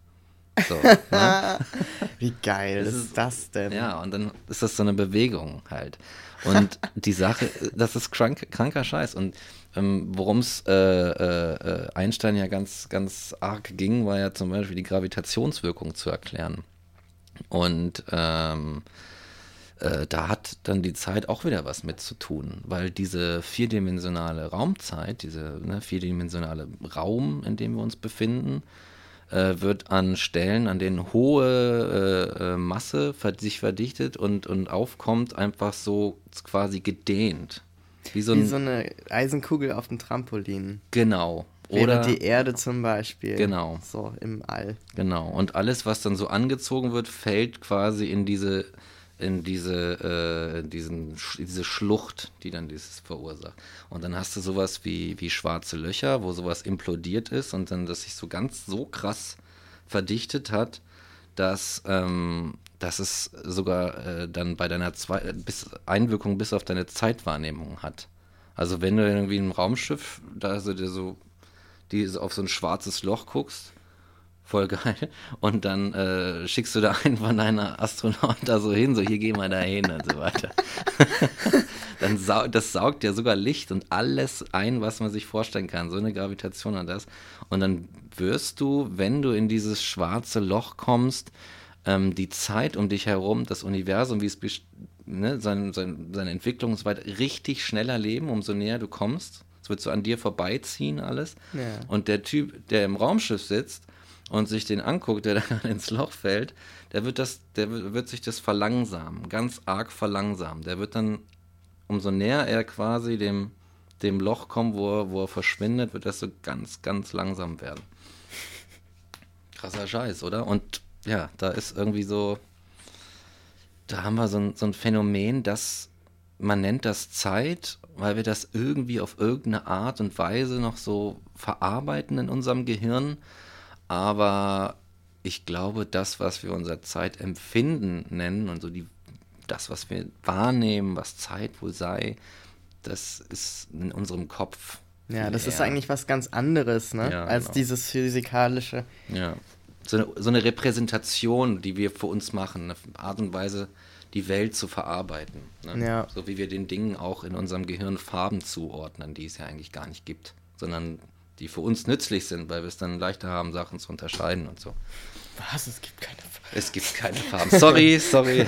So, ne? Wie geil das ist das denn? Ja, und dann ist das so eine Bewegung halt. Und die Sache, das ist krank, kranker Scheiß. Und ähm, Worum es äh, äh, Einstein ja ganz, ganz arg ging, war ja zum Beispiel die Gravitationswirkung zu erklären. Und ähm, äh, da hat dann die Zeit auch wieder was mit zu tun, weil diese vierdimensionale Raumzeit, diese ne, vierdimensionale Raum, in dem wir uns befinden, äh, wird an Stellen, an denen hohe äh, äh Masse sich verdichtet und, und aufkommt, einfach so quasi gedehnt. Wie so, Wie so eine Eisenkugel auf dem Trampolin. Genau. Oder die Erde zum Beispiel. Genau. So im All. Genau. Und alles, was dann so angezogen wird, fällt quasi in diese, in diese, äh, diesen, diese Schlucht, die dann dieses verursacht. Und dann hast du sowas wie, wie schwarze Löcher, wo sowas implodiert ist und dann das sich so ganz so krass verdichtet hat, dass ähm, dass es sogar äh, dann bei deiner Zwei bis Einwirkung bis auf deine Zeitwahrnehmung hat. Also wenn du irgendwie im Raumschiff da so, so die auf so ein schwarzes Loch guckst, voll geil, und dann äh, schickst du da einen von deiner Astronauten da so hin, so hier geh mal da hin und so weiter. dann sau das saugt ja sogar Licht und alles ein, was man sich vorstellen kann, so eine Gravitation und das. Und dann wirst du, wenn du in dieses schwarze Loch kommst, ähm, die Zeit um dich herum, das Universum, wie es ne, sein, sein, seine Entwicklung und so weiter, richtig schneller leben, umso näher du kommst. Es wird so an dir vorbeiziehen alles. Ja. Und der Typ, der im Raumschiff sitzt und sich den anguckt, der dann ins Loch fällt, der wird das, der wird sich das verlangsamen, ganz arg verlangsamen. Der wird dann, umso näher er quasi dem, dem Loch kommt, wo er, wo er verschwindet, wird das so ganz, ganz langsam werden. Krasser Scheiß, oder? Und ja, da ist irgendwie so, da haben wir so ein, so ein Phänomen, dass man nennt das Zeit, weil wir das irgendwie auf irgendeine Art und Weise noch so verarbeiten in unserem Gehirn. Aber ich glaube, das, was wir unser Zeitempfinden nennen und so die, das, was wir wahrnehmen, was Zeit wohl sei, das ist in unserem Kopf. Ja, das ist eigentlich was ganz anderes, ne? Ja, als genau. dieses physikalische. Ja so eine, so eine Repräsentation, die wir für uns machen, eine Art und Weise die Welt zu verarbeiten. Ne? Ja. So wie wir den Dingen auch in unserem Gehirn Farben zuordnen, die es ja eigentlich gar nicht gibt, sondern die für uns nützlich sind, weil wir es dann leichter haben, Sachen zu unterscheiden und so. Was? Es gibt keine Es gibt keine Farben. Sorry, sorry.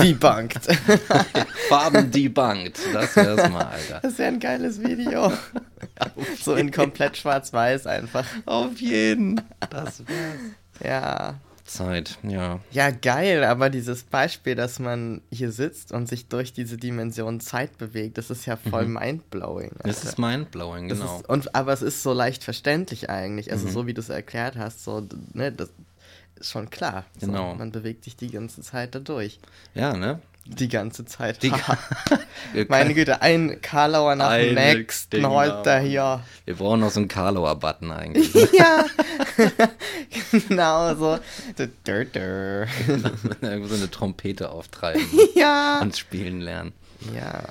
Debunked. Farben debunked. Das wär's mal, Alter. Das wäre ein geiles Video. so in komplett schwarz-weiß einfach. Auf jeden. Das wär's. Ja. Zeit, ja. Ja, geil, aber dieses Beispiel, dass man hier sitzt und sich durch diese Dimension Zeit bewegt, das ist ja voll mindblowing. Das Alter. ist mindblowing, Das genau. Ist, und, aber es ist so leicht verständlich eigentlich. Also Mhm. so wie du es erklärt hast, so, ne, das ist schon klar. So, Genau. Man bewegt sich die ganze Zeit dadurch. Ja, ne? Die ganze Zeit. Die- Meine Güte, ein Karlauer nach dem nächsten Dinger, heute hier. Wir brauchen noch so einen Karlauer-Button eigentlich. ja, genau so. Irgendwo so eine Trompete auftreiben ja. und spielen lernen. Ja.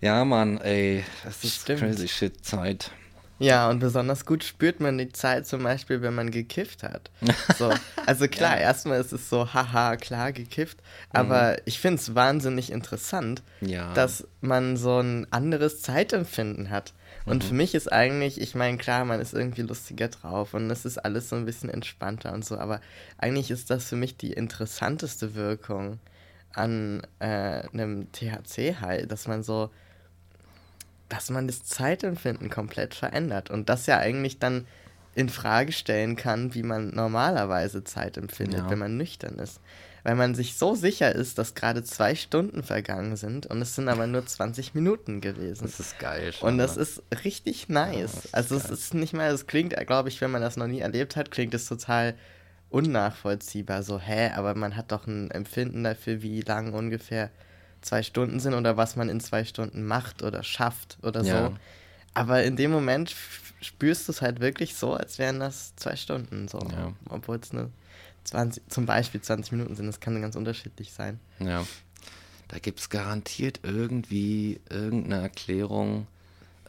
Ja, Mann, ey, das ist Stimmt. crazy shit Zeit. Ja, und besonders gut spürt man die Zeit zum Beispiel, wenn man gekifft hat. So, also klar, Ja. erstmal ist es so, haha, klar, gekifft. Aber ich finde es wahnsinnig interessant, Ja. dass man so ein anderes Zeitempfinden hat. Und für mich ist eigentlich, ich meine, klar, man ist irgendwie lustiger drauf und es ist alles so ein bisschen entspannter und so, aber eigentlich ist das für mich die interessanteste Wirkung an äh, einem THC-High, dass man so, dass man das Zeitempfinden komplett verändert und das ja eigentlich dann in Frage stellen kann, wie man normalerweise Zeit empfindet, Ja. wenn man nüchtern ist. Weil man sich so sicher ist, dass gerade zwei Stunden vergangen sind und es sind aber nur 20 Minuten gewesen. das ist geil. schon, Und das ne? ist richtig nice. das ist also es geil. ist nicht mal, es klingt, glaube ich, wenn man das noch nie erlebt hat, klingt es total unnachvollziehbar. So, hä, aber man hat doch ein Empfinden dafür, wie lang ungefähr zwei Stunden sind oder was man in zwei Stunden macht oder schafft oder Ja. so. Aber in dem Moment spürst du es halt wirklich so, als wären das zwei Stunden so. Ja. Obwohl es nur 20, zum Beispiel 20 Minuten sind. Das kann ganz unterschiedlich sein. Ja. Da gibt es garantiert irgendwie irgendeine Erklärung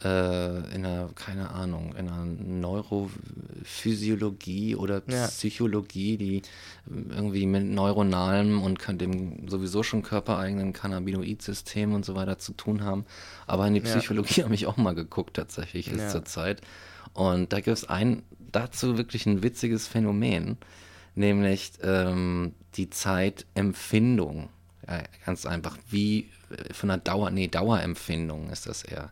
äh, in einer, keine Ahnung, in einer Neurophysiologie oder Ja. Psychologie, die irgendwie mit neuronalem und dem sowieso schon körpereigenen Cannabinoid-System und so weiter zu tun haben. Aber in die Ja. Psychologie habe ich auch mal geguckt, tatsächlich, ist Ja. zur Zeit. Und da gibt es ein, dazu wirklich ein witziges Phänomen, nämlich ähm, die Zeitempfindung. Ja, ganz einfach, wie äh, von der Dauer, nee, Dauerempfindung ist das eher.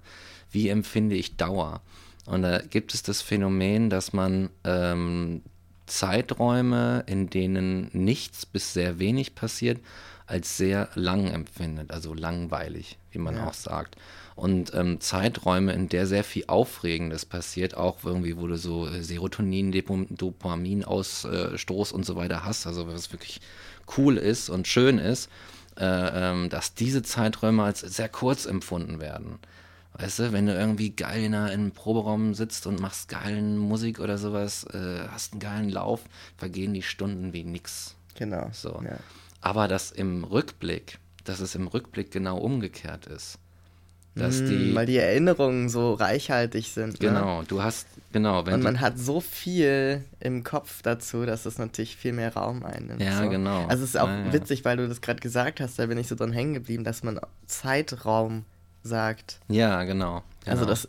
Wie empfinde ich Dauer? Und da gibt es das Phänomen, dass man ähm, Zeiträume, in denen nichts bis sehr wenig passiert, als sehr lang empfindet, also langweilig, wie man Ja. auch sagt. Und ähm, Zeiträume, in der sehr viel Aufregendes passiert, auch irgendwie, wo du so äh, Serotonin, Dopam- Dopaminausstoß und so weiter hast, also was wirklich cool ist und schön ist, äh, ähm, dass diese Zeiträume als sehr kurz empfunden werden. Weißt du, wenn du irgendwie geil in, einem Proberaum sitzt und machst geilen Musik oder sowas, äh, hast einen geilen Lauf, vergehen die Stunden wie nix. Genau. So. Ja. Aber dass im Rückblick, dass es im Rückblick genau umgekehrt ist. Dass Mm, die, weil die Erinnerungen so reichhaltig sind. Ne? genau, du hast, genau, wenn Und man hat so viel im Kopf dazu, dass es natürlich viel mehr Raum einnimmt. Ja, so. genau. Also es ist auch ja. witzig, weil du das gerade gesagt hast, da bin ich so dran hängen geblieben, dass man Zeitraum sagt. ja, genau. genau. Also das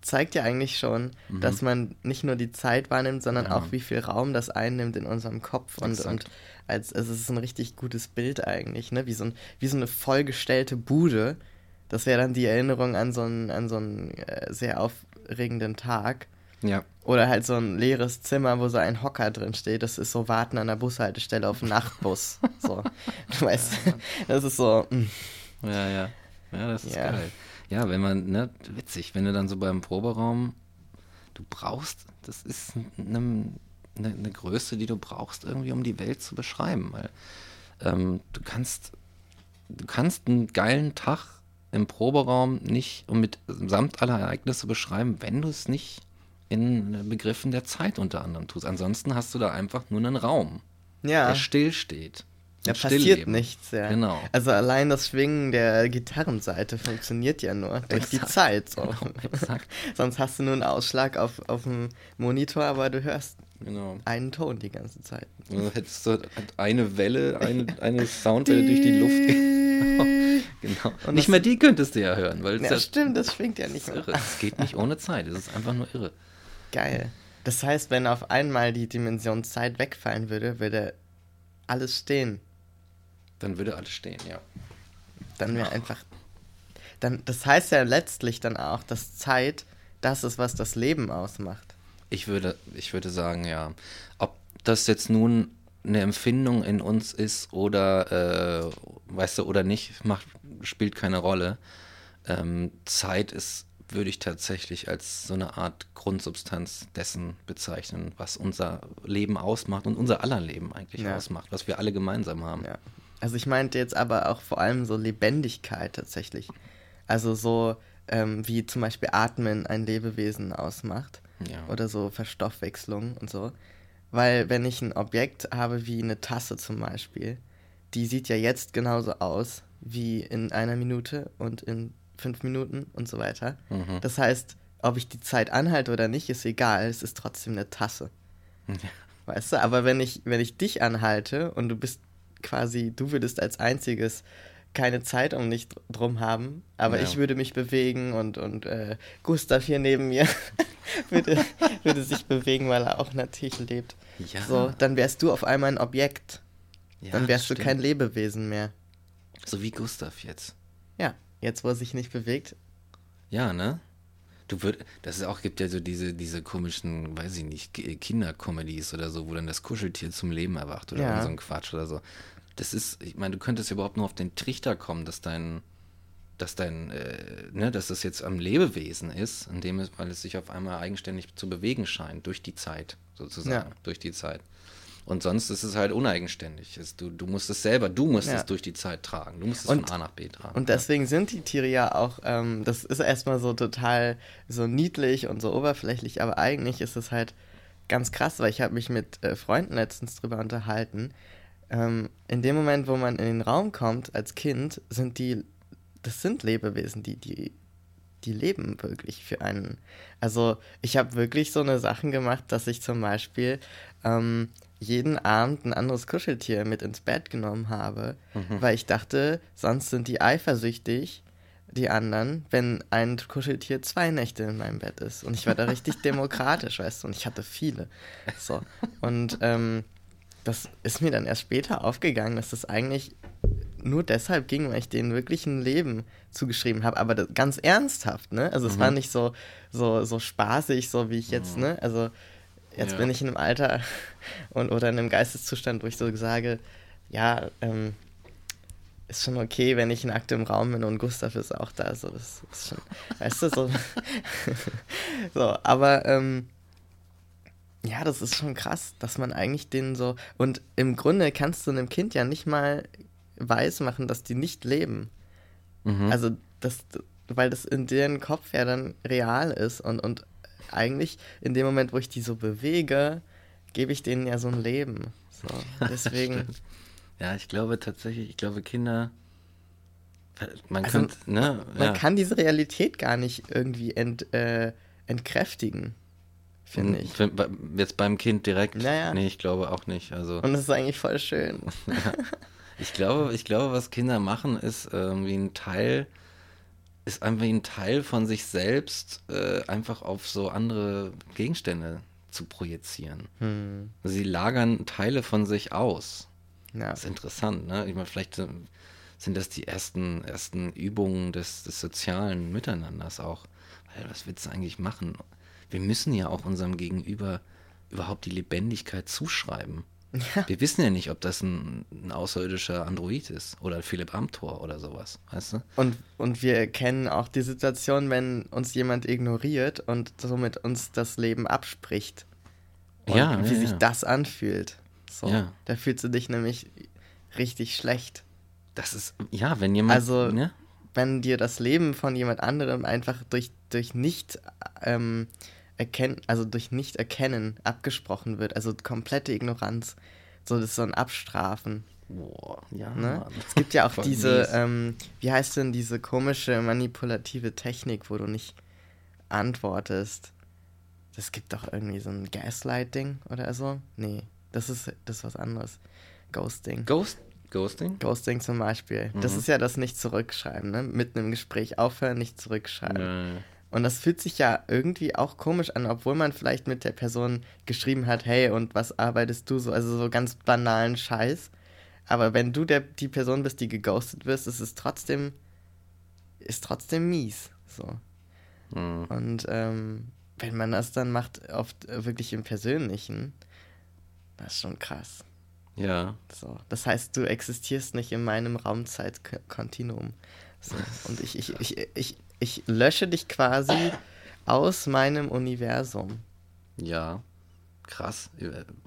zeigt ja eigentlich schon, Mhm. dass man nicht nur die Zeit wahrnimmt, sondern Ja. auch wie viel Raum das einnimmt in unserem Kopf. Und, Exakt. und als, also es ist ein richtig gutes Bild eigentlich, ne? Wie so, ein, wie so eine vollgestellte Bude. Das wäre dann die Erinnerung an so einen, an so einen äh, sehr aufregenden Tag. ja, Oder halt so ein leeres Zimmer, wo so ein Hocker drin steht. Das ist so Warten an der Bushaltestelle auf den Nachtbus. so. Du weißt, das ist so. mm. ja, ja. Ja, das ist Ja. geil. Ja, wenn man, ne, witzig, wenn du dann so beim Proberaum, du brauchst, das ist eine, eine, eine Größe, die du brauchst irgendwie, um die Welt zu beschreiben. Weil ähm, du kannst, du kannst einen geilen Tag im Proberaum nicht und mit samt aller Ereignisse beschreiben, wenn du es nicht in Begriffen der Zeit unter anderem tust. Ansonsten hast du da einfach nur einen Raum, Ja, der stillsteht. Da passiert Stillleben. nichts. Ja. Genau. Also allein das Schwingen der Gitarrenseite funktioniert ja nur durch die Exakt. Zeit. So. Genau. Sonst hast du nur einen Ausschlag auf, auf dem Monitor, aber du hörst genau. einen Ton die ganze Zeit. Dann hättest du eine Welle, eine, eine Soundwelle durch die Luft. genau. Und nicht mehr die könntest du ja hören. Weil ja, das stimmt, das schwingt ja nicht mehr. Es geht nicht ohne Zeit, es ist einfach nur irre. Geil. Das heißt, wenn auf einmal die Dimension Zeit wegfallen würde, würde alles stehen. Dann würde alles stehen, ja. Dann wäre einfach. Dann, das heißt ja letztlich dann auch, dass Zeit das ist, was das Leben ausmacht. Ich würde, ich würde sagen, ja. Ob das jetzt nun eine Empfindung in uns ist oder, äh, weißt du, oder nicht, macht, spielt keine Rolle. Ähm, Zeit ist, würde ich tatsächlich als so eine Art Grundsubstanz dessen bezeichnen, was unser Leben ausmacht und unser aller Leben eigentlich ja. ausmacht, was wir alle gemeinsam haben. Ja. Also ich meinte jetzt aber auch vor allem so Lebendigkeit tatsächlich. Also so ähm, wie zum Beispiel Atmen ein Lebewesen ausmacht. Ja. Oder so Verstoffwechslung und so. Weil wenn ich ein Objekt habe wie eine Tasse zum Beispiel, die sieht ja jetzt genauso aus wie in einer Minute und in fünf Minuten und so weiter. Mhm. Das heißt, ob ich die Zeit anhalte oder nicht, ist egal, es ist trotzdem eine Tasse. Ja. Weißt du, aber wenn ich, wenn ich dich anhalte und du bist quasi, du würdest als einziges keine Zeit um mich drum haben, aber ja. ich würde mich bewegen und, und äh, Gustav hier neben mir würde, würde sich bewegen, weil er auch natürlich lebt. Ja. So, dann wärst du auf einmal ein Objekt. Ja, dann wärst du kein Lebewesen mehr. So wie Gustav jetzt. Ja, jetzt wo er sich nicht bewegt. Ja, ne? Du würd, das ist auch, gibt ja so diese, diese komischen, weiß ich nicht, Kindercomedies oder so, wo dann das Kuscheltier zum Leben erwacht oder ja. so ein Quatsch oder so das ist, ich meine, du könntest überhaupt nur auf den Trichter kommen, dass dein, dass dein, äh, ne, dass das jetzt am Lebewesen ist, in dem es, weil es sich auf einmal eigenständig zu bewegen scheint, durch die Zeit, sozusagen, ja. durch die Zeit. Und sonst ist es halt uneigenständig. Du, du musst es selber, du musst ja. es durch die Zeit tragen. Du musst es und, von A nach B tragen. Und deswegen ja. sind die Tiere ja auch, ähm, das ist erstmal so total so niedlich und so oberflächlich, aber eigentlich ist es halt ganz krass, weil ich habe mich mit äh, Freunden letztens drüber unterhalten, ähm, in dem Moment, wo man in den Raum kommt als Kind, sind die, das sind Lebewesen, die, die, die leben wirklich für einen. Also ich habe wirklich so eine Sachen gemacht, dass ich zum Beispiel ähm, jeden Abend ein anderes Kuscheltier mit ins Bett genommen habe, mhm. weil ich dachte, sonst sind die eifersüchtig, die anderen, wenn ein Kuscheltier zwei Nächte in meinem Bett ist. Und ich war da richtig demokratisch, weißt du, und ich hatte viele. So. Und ähm, das ist mir dann erst später aufgegangen, dass das eigentlich nur deshalb ging, weil ich denen wirklich ein Leben zugeschrieben habe, aber das, ganz ernsthaft, ne? Also es mhm. war nicht so, so, so spaßig, so wie ich jetzt, mhm. ne? Also jetzt ja. bin ich in einem Alter und, oder in einem Geisteszustand, wo ich so sage, ja, ähm, ist schon okay, wenn ich nackt im Raum bin und Gustav ist auch da, so das ist schon, weißt du, so, so aber ähm, ja, das ist schon krass, dass man eigentlich den so. Und im Grunde kannst du einem Kind ja nicht mal weismachen, dass die nicht leben. Mhm. Also, das, weil das in deren Kopf ja dann real ist. Und, und eigentlich in dem Moment, wo ich die so bewege, gebe ich denen ja so ein Leben. So, deswegen. ja, ich glaube tatsächlich, ich glaube, Kinder. Man, also, könnt, ne? man ja. kann diese Realität gar nicht irgendwie ent, äh, entkräftigen finde ich. Jetzt beim Kind direkt? Naja. Nee, ich glaube auch nicht. Also, Und das ist eigentlich voll schön. ich, glaube, ich glaube, was Kinder machen, ist irgendwie ein Teil, ist einfach ein Teil von sich selbst äh, einfach auf so andere Gegenstände zu projizieren. Hm. Sie lagern Teile von sich aus. Ja. Das ist interessant, ne? Ich meine, vielleicht sind das die ersten, ersten Übungen des, des sozialen Miteinanders auch. Weil, was willst du eigentlich machen? wir müssen ja auch unserem Gegenüber überhaupt die Lebendigkeit zuschreiben. Ja. Wir wissen ja nicht, ob das ein, ein, außerirdischer Android ist oder Philipp Amthor oder sowas, weißt du? Und, und wir kennen auch die Situation, wenn uns jemand ignoriert und somit uns das Leben abspricht. Und ja, wie ja, sich ja. das anfühlt. So, ja. Da fühlst du dich nämlich richtig schlecht. Das ist, ja, wenn jemand. Also, ne? wenn dir das Leben von jemand anderem einfach durch, durch nicht. Ähm, erkennen, also durch Nicht-Erkennen abgesprochen wird, also komplette Ignoranz. So, das ist so ein Abstrafen. Boah, ja. Ne? Es gibt ja auch diese, ähm, wie heißt denn diese komische manipulative Technik, wo du nicht antwortest? das gibt doch irgendwie so ein Gaslighting oder so. Nee, das ist, das ist was anderes. Ghosting. Ghost, Ghosting? Ghosting zum Beispiel. Das Mhm. ist ja das Nicht-Zurückschreiben, ne? Mitten im Gespräch aufhören, nicht zurückschreiben. Ja. Und das fühlt sich ja irgendwie auch komisch an, obwohl man vielleicht mit der Person geschrieben hat, hey, und was arbeitest du so? Also so ganz banalen Scheiß. Aber wenn du der, die Person bist, die geghostet wirst, ist es trotzdem, ist trotzdem mies. So. Mhm. Und ähm, wenn man das dann macht, oft äh, wirklich im Persönlichen, das ist schon krass. ja. So. Das heißt, du existierst nicht in meinem Raumzeitkontinuum. So. Und ich, ich, ich, ich, ich lösche dich quasi aus meinem Universum. Ja. Krass.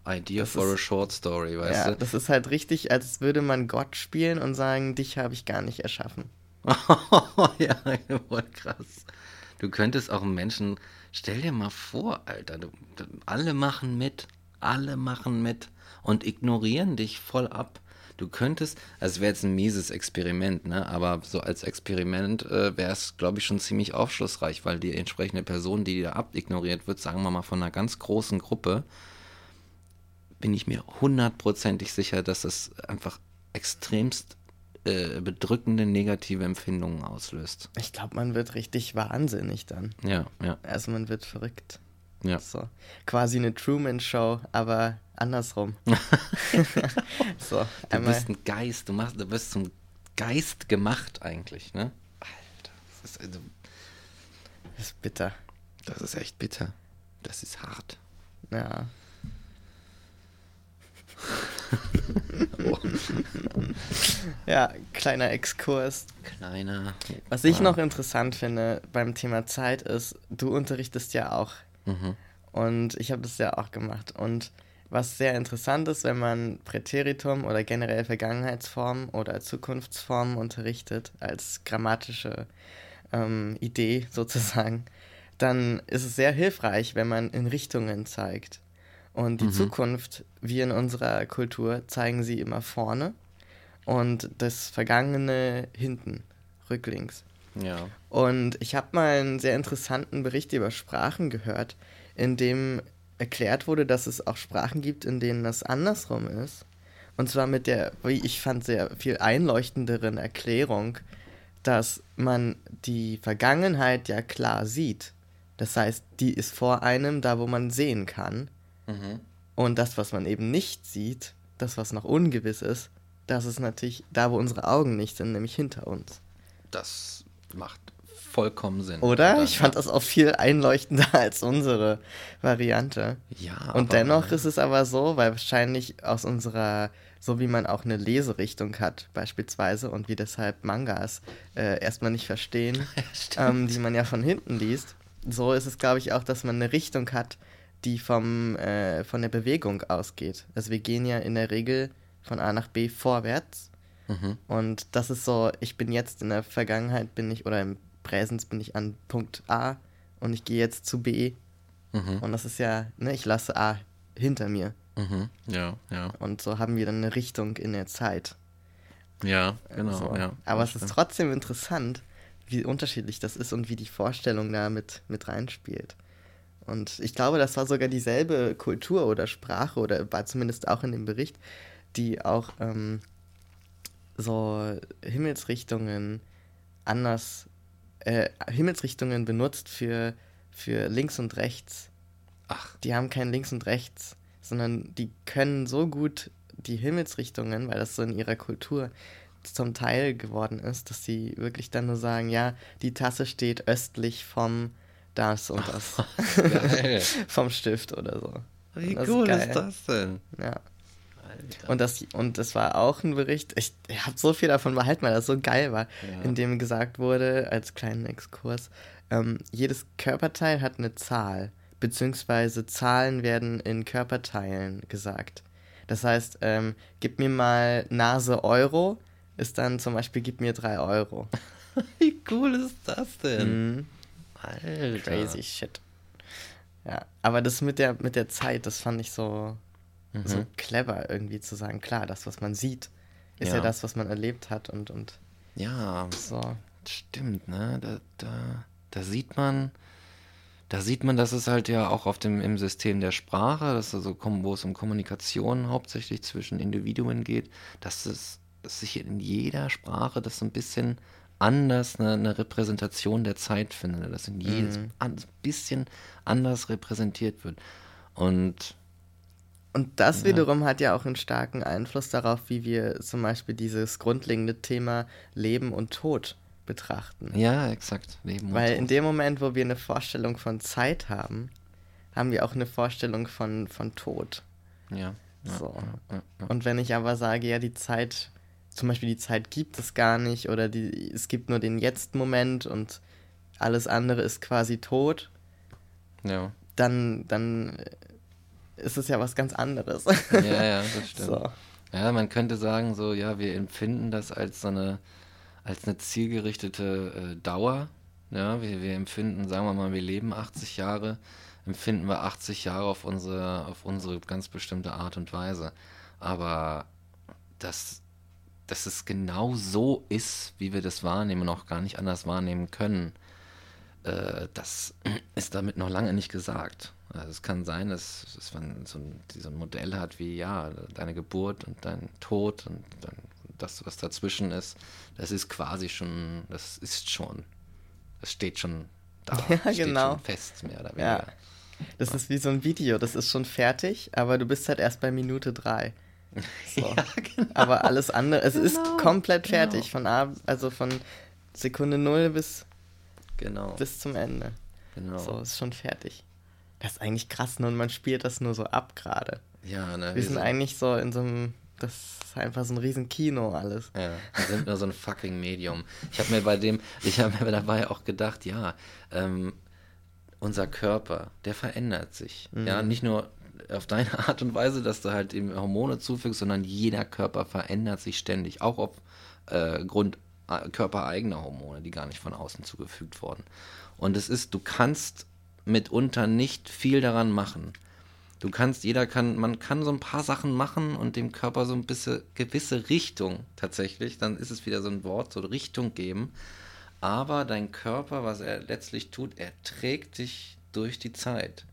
Idea Das for ist- a short story, weißt ja, du? das ist halt richtig, als würde man Gott spielen und sagen, dich habe ich gar nicht erschaffen. ja, voll krass. Du könntest auch einen Menschen, stell dir mal vor, Alter, du, du, alle machen mit, alle machen mit und ignorieren dich voll ab. Du könntest, also es wäre jetzt ein mieses Experiment, ne? aber so als Experiment äh, wäre es, glaube ich, schon ziemlich aufschlussreich, weil die entsprechende Person, die da abignoriert wird, sagen wir mal von einer ganz großen Gruppe, bin ich mir hundertprozentig sicher, dass das einfach extremst äh, bedrückende negative Empfindungen auslöst. Ich glaube, man wird richtig wahnsinnig dann. Ja, ja, Also man wird verrückt. ja. So. Quasi eine Truman-Show, aber andersrum. so, Du bist ein Geist, du, machst, du wirst zum Geist gemacht eigentlich, ne? Alter, das ist, also, Das ist bitter. das ist echt bitter. Das ist hart. Ja. ja, kleiner Exkurs. Kleiner. Was ich noch interessant finde beim Thema Zeit ist, du unterrichtest ja auch. Mhm. Und ich habe das ja auch gemacht. Und was sehr interessant ist, wenn man Präteritum oder generell Vergangenheitsformen oder Zukunftsformen unterrichtet, als grammatische ähm, Idee sozusagen, dann ist es sehr hilfreich, wenn man in Richtungen zeigt. Und die Mhm. Zukunft, wir in unserer Kultur, zeigen sie immer vorne und das Vergangene hinten, rücklinks. Ja. Und ich habe mal einen sehr interessanten Bericht über Sprachen gehört, in dem erklärt wurde, dass es auch Sprachen gibt, in denen das andersrum ist. Und zwar mit der, wie ich fand, sehr viel einleuchtenderen Erklärung, dass man die Vergangenheit ja klar sieht. Das heißt, die ist vor einem, da wo man sehen kann. Mhm. Und das, was man eben nicht sieht, das, was noch ungewiss ist, das ist natürlich da, wo unsere Augen nicht sind, nämlich hinter uns. Das macht vollkommen Sinn. Oder? Ich fand das auch viel einleuchtender als unsere Variante. Ja. Und dennoch ist es aber so, weil wahrscheinlich aus unserer, so wie man auch eine Leserichtung hat, beispielsweise, und wir deshalb Mangas äh, erstmal nicht verstehen, ähm, die man ja von hinten liest, so ist es, glaube ich, auch, dass man eine Richtung hat, die vom, äh, von der Bewegung ausgeht. Also wir gehen ja in der Regel von A nach B vorwärts. Mhm. Und das ist so, ich bin jetzt in der Vergangenheit, bin ich, oder im Präsens bin ich an Punkt A und ich gehe jetzt zu B. Mhm. Und das ist ja, ne, ich lasse A hinter mir. Mhm. Ja, ja. Und so haben wir dann eine Richtung in der Zeit. Ja, genau. so. ja, Aber es ist trotzdem interessant, wie unterschiedlich das ist und wie die Vorstellung da mit, mit reinspielt. Und ich glaube, das war sogar dieselbe Kultur oder Sprache oder war zumindest auch in dem Bericht, die auch ähm, so Himmelsrichtungen anders, äh, Himmelsrichtungen benutzt für, für links und rechts. Ach, Die haben kein links und rechts, sondern die können so gut die Himmelsrichtungen, weil das so in ihrer Kultur zum Teil geworden ist, dass sie wirklich dann nur sagen, ja, die Tasse steht östlich vom das und das. vom Stift oder so. Wie Das ist cool geil. ist das denn? Ja. Alter. Und das, und das war auch ein Bericht, ich, ich habe so viel davon behalten, weil das so geil war, Ja. in dem gesagt wurde, als kleinen Exkurs, ähm, jedes Körperteil hat eine Zahl, beziehungsweise Zahlen werden in Körperteilen gesagt. Das heißt, ähm, gib mir mal Nase Euro, ist dann zum Beispiel, gib mir drei Euro. Wie cool ist das denn? Mhm. Alter. Crazy shit. Ja, aber das mit der, mit der Zeit, das fand ich so, Mhm. so clever irgendwie zu sagen, klar, das, was man sieht, ist ja, Ja. das, was man erlebt hat und, und Ja, so. stimmt, ne? Da, da, da sieht man, da sieht man, dass es halt ja auch auf dem, im System der Sprache, dass also, wo es um Kommunikation hauptsächlich zwischen Individuen geht, dass es sich in jeder Sprache das so ein bisschen anders eine, eine Repräsentation der Zeit findet, dass in jedes mhm. ein bisschen anders repräsentiert wird. Und und das ja. wiederum hat ja auch einen starken Einfluss darauf, wie wir zum Beispiel dieses grundlegende Thema Leben und Tod betrachten. Ja, exakt. Leben Weil in dem Moment, wo wir eine Vorstellung von Zeit haben, haben wir auch eine Vorstellung von, von Tod. Ja. ja so. Ja, und wenn ich aber sage, ja, die Zeit, zum Beispiel die Zeit gibt es gar nicht oder die, es gibt nur den Jetzt-Moment und alles andere ist quasi tot, ja. dann, dann ist es ja was ganz anderes. Ja, ja, das stimmt. So. Ja, man könnte sagen, so, ja, wir empfinden das als so eine als eine zielgerichtete äh, Dauer. Ja, wir, wir empfinden, sagen wir mal, wir leben 80 Jahre, empfinden wir 80 Jahre auf unsere, auf unsere ganz bestimmte Art und Weise. Aber dass, dass es genau so ist, wie wir das wahrnehmen und auch gar nicht anders wahrnehmen können, äh, das ist damit noch lange nicht gesagt. Also es kann sein, dass, dass man so ein, so ein Modell hat wie, ja, deine Geburt und dein Tod und dann das, was dazwischen ist, das ist quasi schon, das ist schon, das steht schon da. Ja, steht genau. Schon fest, mehr oder weniger. Ja. Das ja. ist wie so ein Video, das ist schon fertig, aber du bist halt erst bei Minute drei. So. ja, genau. Aber alles andere, es genau. ist komplett fertig, genau. von A, also von Sekunde null bis, genau. bis zum Ende. Genau. So, ist schon fertig. Das ist eigentlich krass, ne? und man spielt das nur so ab gerade. Ja, ne? Wir sind eigentlich so in so einem das ist einfach so ein riesen Kino alles. Ja, wir sind nur so ein fucking Medium. Ich habe mir bei dem, ich habe mir dabei auch gedacht, ja, ähm, unser Körper, der verändert sich. Mhm. Ja, nicht nur auf deine Art und Weise, dass du halt eben Hormone zufügst, sondern jeder Körper verändert sich ständig, auch auf äh, Grund äh, körpereigener Hormone, die gar nicht von außen zugefügt wurden. Und es ist, du kannst mitunter nicht viel daran machen. Du kannst, jeder kann, man kann so ein paar Sachen machen und dem Körper so ein bisschen gewisse Richtung tatsächlich, dann ist es wieder so ein Wort, so Richtung geben. Aber dein Körper, was er letztlich tut, er trägt dich durch die Zeit.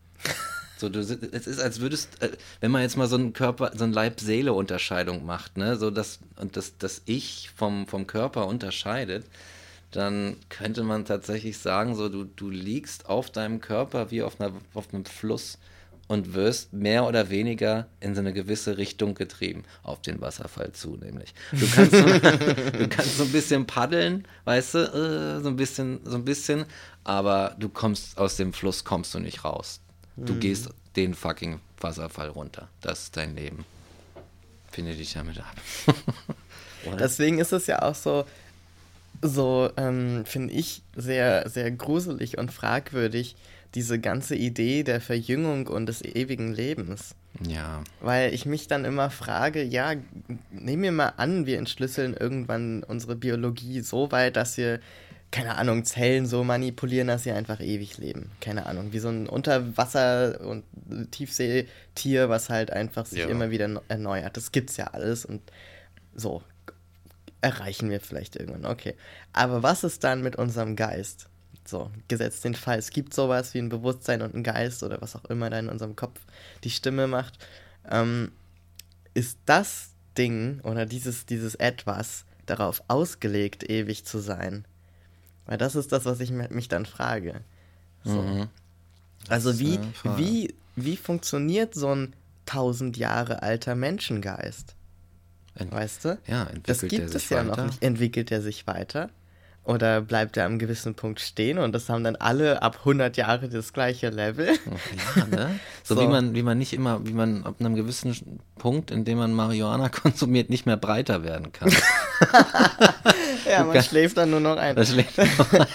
So, du, es ist, als würdest, äh, wenn man jetzt mal so einen Körper, so ein Leib-Seele-Unterscheidung macht, ne, so dass, und das, das Ich vom, vom Körper unterscheidet, dann könnte man tatsächlich sagen, so, du, du liegst auf deinem Körper wie auf, einer, auf einem Fluss und wirst mehr oder weniger in so eine gewisse Richtung getrieben, auf den Wasserfall zu, nämlich. Du kannst so, du kannst so ein bisschen paddeln, weißt du, äh, so ein bisschen, so ein bisschen, aber du kommst aus dem Fluss, kommst du nicht raus. Du mhm. gehst den fucking Wasserfall runter. Das ist dein Leben. Finde dich damit ab. Deswegen ist es ja auch so, so ähm, finde ich sehr, sehr gruselig und fragwürdig, diese ganze Idee der Verjüngung und des ewigen Lebens. Ja. Weil ich mich dann immer frage, ja, nehmen wir mal an, wir entschlüsseln irgendwann unsere Biologie so weit, dass wir, keine Ahnung, Zellen so manipulieren, dass sie einfach ewig leben. Keine Ahnung, wie so ein Unterwasser- und Tiefseetier, was halt einfach sich ja. immer wieder erneuert. Das gibt's ja alles und so erreichen wir vielleicht irgendwann. Okay. Aber was ist dann mit unserem Geist? So, gesetzt den Fall, es gibt sowas wie ein Bewusstsein und ein Geist oder was auch immer da in unserem Kopf die Stimme macht. Ähm, ist das Ding oder dieses, dieses Etwas darauf ausgelegt, ewig zu sein? Weil das ist das, was ich mich dann frage. So. Mhm. Also wie, wie, wie funktioniert so ein tausend Jahre alter Menschengeist? Ent weißt du? Ja, entwickelt das gibt es ja noch nicht. Entwickelt er sich weiter? Oder bleibt er am gewissen Punkt stehen und das haben dann alle ab 100 Jahre das gleiche Level? Ja, ne? So, so, Wie, man, wie man nicht immer, wie man ab einem gewissen Punkt, in dem man Marihuana konsumiert, nicht mehr breiter werden kann. ja, man schläft dann nur noch ein. Das schläft noch ein.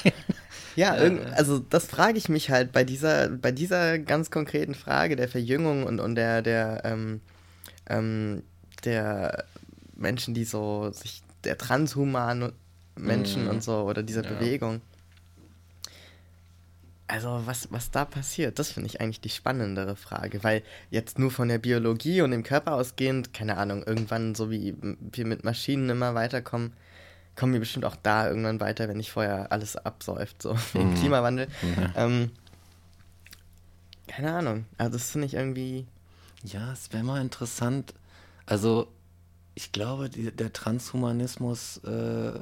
Ja, also das frage ich mich halt bei dieser, bei dieser ganz konkreten Frage der Verjüngung und, und der, der, ähm, ähm, der Menschen, die so sich der transhuman Menschen mhm. und so oder dieser ja. Bewegung. Also was, was da passiert, das finde ich eigentlich die spannendere Frage, weil jetzt nur von der Biologie und dem Körper ausgehend, keine Ahnung, irgendwann so wie wir mit Maschinen immer weiterkommen, kommen wir bestimmt auch da irgendwann weiter, wenn nicht vorher alles absäuft, so im mhm. Klimawandel. Mhm. Ähm, Keine Ahnung. Also das finde ich irgendwie. Ja, es wäre mal interessant. Also, ich glaube, die, der Transhumanismus äh,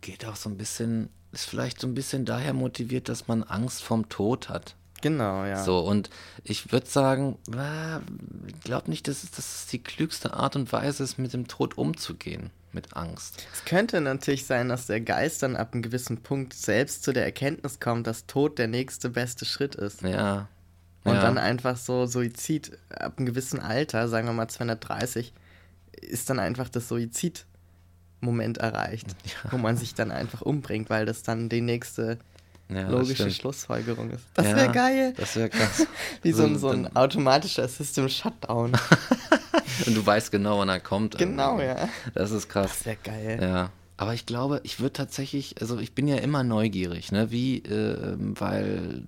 geht auch so ein bisschen, ist vielleicht so ein bisschen daher motiviert, dass man Angst vom Tod hat. Genau, ja. So, und ich würde sagen, ich glaube nicht, dass es, dass es die klügste Art und Weise ist, mit dem Tod umzugehen, mit Angst. Es könnte natürlich sein, dass der Geist dann ab einem gewissen Punkt selbst zu der Erkenntnis kommt, dass Tod der nächste beste Schritt ist. Ja. Und ja. dann einfach so Suizid ab einem gewissen Alter, sagen wir mal 230, ist dann einfach das Suizid-Moment erreicht, Ja. wo man sich dann einfach umbringt, weil das dann die nächste ja, logische. Schlussfolgerung ist. Das Ja, wäre geil. Das wäre krass. Wie so ein, so dann- ein automatischer System Shutdown. Und du weißt genau, wann er kommt. genau, irgendwie. ja. Das ist krass. Das wäre geil. Ja. Aber ich glaube, ich würde tatsächlich, also ich bin ja immer neugierig, ne? Wie, äh, weil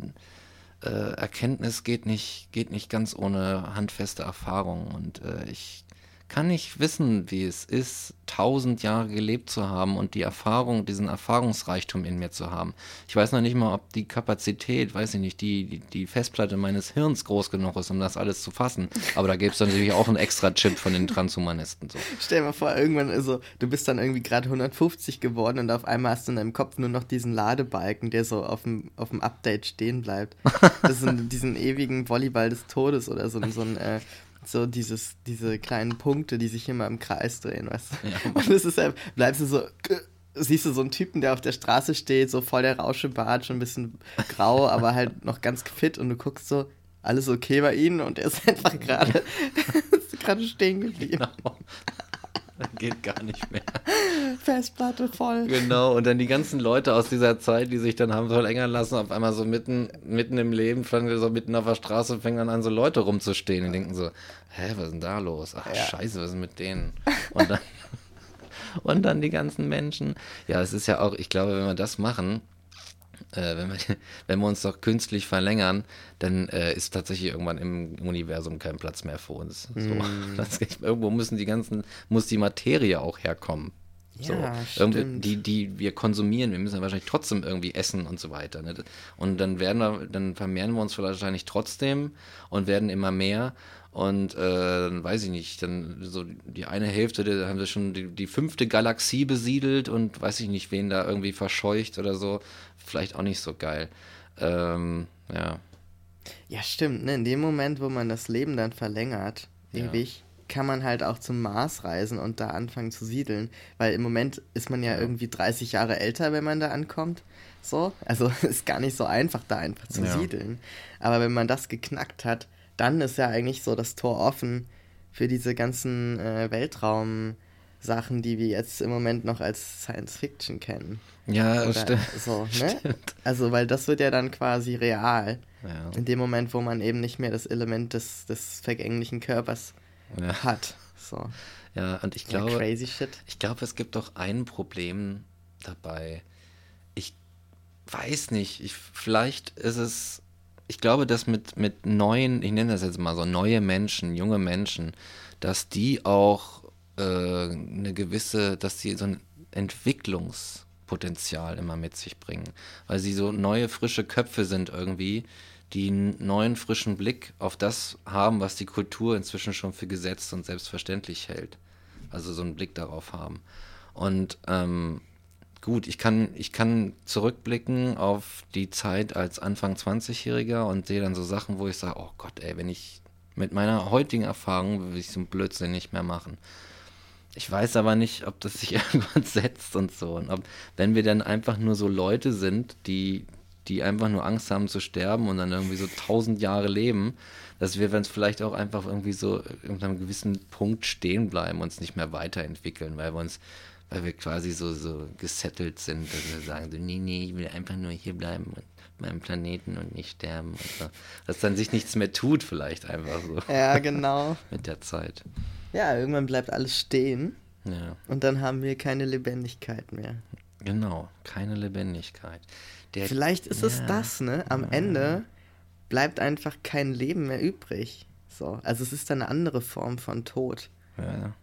äh, Erkenntnis geht nicht, geht nicht ganz ohne handfeste Erfahrung. Und äh, ich kann nicht wissen, wie es ist, tausend Jahre gelebt zu haben und die Erfahrung, diesen Erfahrungsreichtum in mir zu haben. Ich weiß noch nicht mal, ob die Kapazität, weiß ich nicht, die, die, die Festplatte meines Hirns groß genug ist, um das alles zu fassen. Aber da gäbe es natürlich auch einen extra Chip von den Transhumanisten. So. Stell dir mal vor, irgendwann, also, du bist dann irgendwie gerade 150 geworden und auf einmal hast du in deinem Kopf nur noch diesen Ladebalken, der so auf dem, auf dem Update stehen bleibt. Das sind diesen ewigen Volleyball des Todes oder so, so ein, äh, so dieses, diese kleinen Punkte, die sich immer im Kreis drehen, weißt du? Ja. Und es ist halt, bleibst du so, äh, siehst du so einen Typen, der auf der Straße steht, so voll der Rauschebart, schon ein bisschen grau, aber halt noch ganz fit und du guckst so, alles okay bei ihnen und er ist einfach gerade, stehen geblieben. Genau. Geht gar nicht mehr. Festplatte voll. Genau, und dann die ganzen Leute aus dieser Zeit, die sich dann haben verlängern lassen, auf einmal so mitten, mitten im Leben, fangen so mitten auf der Straße, fängen dann an, so Leute rumzustehen und denken so, hä, was ist denn da los? Ach, Ja. scheiße, was ist mit denen? Und dann, und dann die ganzen Menschen. Ja, es ist ja auch, ich glaube, wenn wir das machen, äh, wenn, wir, wenn wir uns doch künstlich verlängern, dann äh, ist tatsächlich irgendwann im Universum kein Platz mehr für uns. So, Mm. das, irgendwo müssen die ganzen, muss die Materie auch herkommen. So, Ja, die, die wir konsumieren, wir müssen ja wahrscheinlich trotzdem irgendwie essen und so weiter. Ne? Und dann werden wir, dann vermehren wir uns wahrscheinlich trotzdem und werden immer mehr. Und äh, dann weiß ich nicht, dann so die eine Hälfte, da haben wir schon die, die fünfte Galaxie besiedelt und weiß ich nicht, wen da irgendwie verscheucht oder so. Vielleicht auch nicht so geil. Ähm, ja. Ja, stimmt. Ne? In dem Moment, wo man das Leben dann verlängert, Ja. ewig, kann man halt auch zum Mars reisen und da anfangen zu siedeln. Weil im Moment ist man ja, Ja. irgendwie 30 Jahre älter, wenn man da ankommt. So. Also ist gar nicht so einfach, da einfach zu Ja. siedeln. Aber wenn man das geknackt hat, dann ist ja eigentlich so das Tor offen für diese ganzen äh, Weltraum-Sachen, die wir jetzt im Moment noch als Science Fiction kennen. Ja, Oder stimmt. so, ne? Stimmt. Also, weil das wird ja dann quasi real. Ja. In dem Moment, wo man eben nicht mehr das Element des, des vergänglichen Körpers Ja. hat. So. ja, und ich glaube, crazy shit. Ich glaube, es gibt doch ein Problem dabei. Ich weiß nicht, ich, vielleicht ist es, ich glaube, dass mit, mit neuen, ich nenne das jetzt mal so, neue Menschen, junge Menschen, dass die auch äh, eine gewisse, dass sie so ein Entwicklungspotenzial immer mit sich bringen. Weil sie so neue, frische Köpfe sind irgendwie, die einen neuen, frischen Blick auf das haben, was die Kultur inzwischen schon für gesetzt und selbstverständlich hält. Also so einen Blick darauf haben. Und ähm, gut, ich kann, ich kann zurückblicken auf die Zeit als Anfang 20-Jähriger und sehe dann so Sachen, wo ich sage, oh Gott, ey, wenn ich mit meiner heutigen Erfahrung will ich so einen Blödsinn nicht mehr machen. Ich weiß aber nicht, ob das sich irgendwann setzt und so. Und ob, wenn wir dann einfach nur so Leute sind, die, die einfach nur Angst haben zu sterben und dann irgendwie so tausend Jahre leben, dass wir dann vielleicht auch einfach irgendwie so unter einem gewissen Punkt stehen bleiben, uns nicht mehr weiterentwickeln, weil wir uns, weil wir quasi so, so gesettelt sind, dass wir sagen, so, nee, nee, ich will einfach nur hier bleiben und meinem Planeten und nicht sterben. Und so. Dass dann sich nichts mehr tut, vielleicht einfach so Ja, genau. mit der Zeit. Ja, irgendwann bleibt alles stehen Ja. und dann haben wir keine Lebendigkeit mehr. Genau, keine Lebendigkeit. Der, Vielleicht ist es ja, das, ne? Am Ende bleibt einfach kein Leben mehr übrig. So, also es ist dann eine andere Form von Tod. Ja,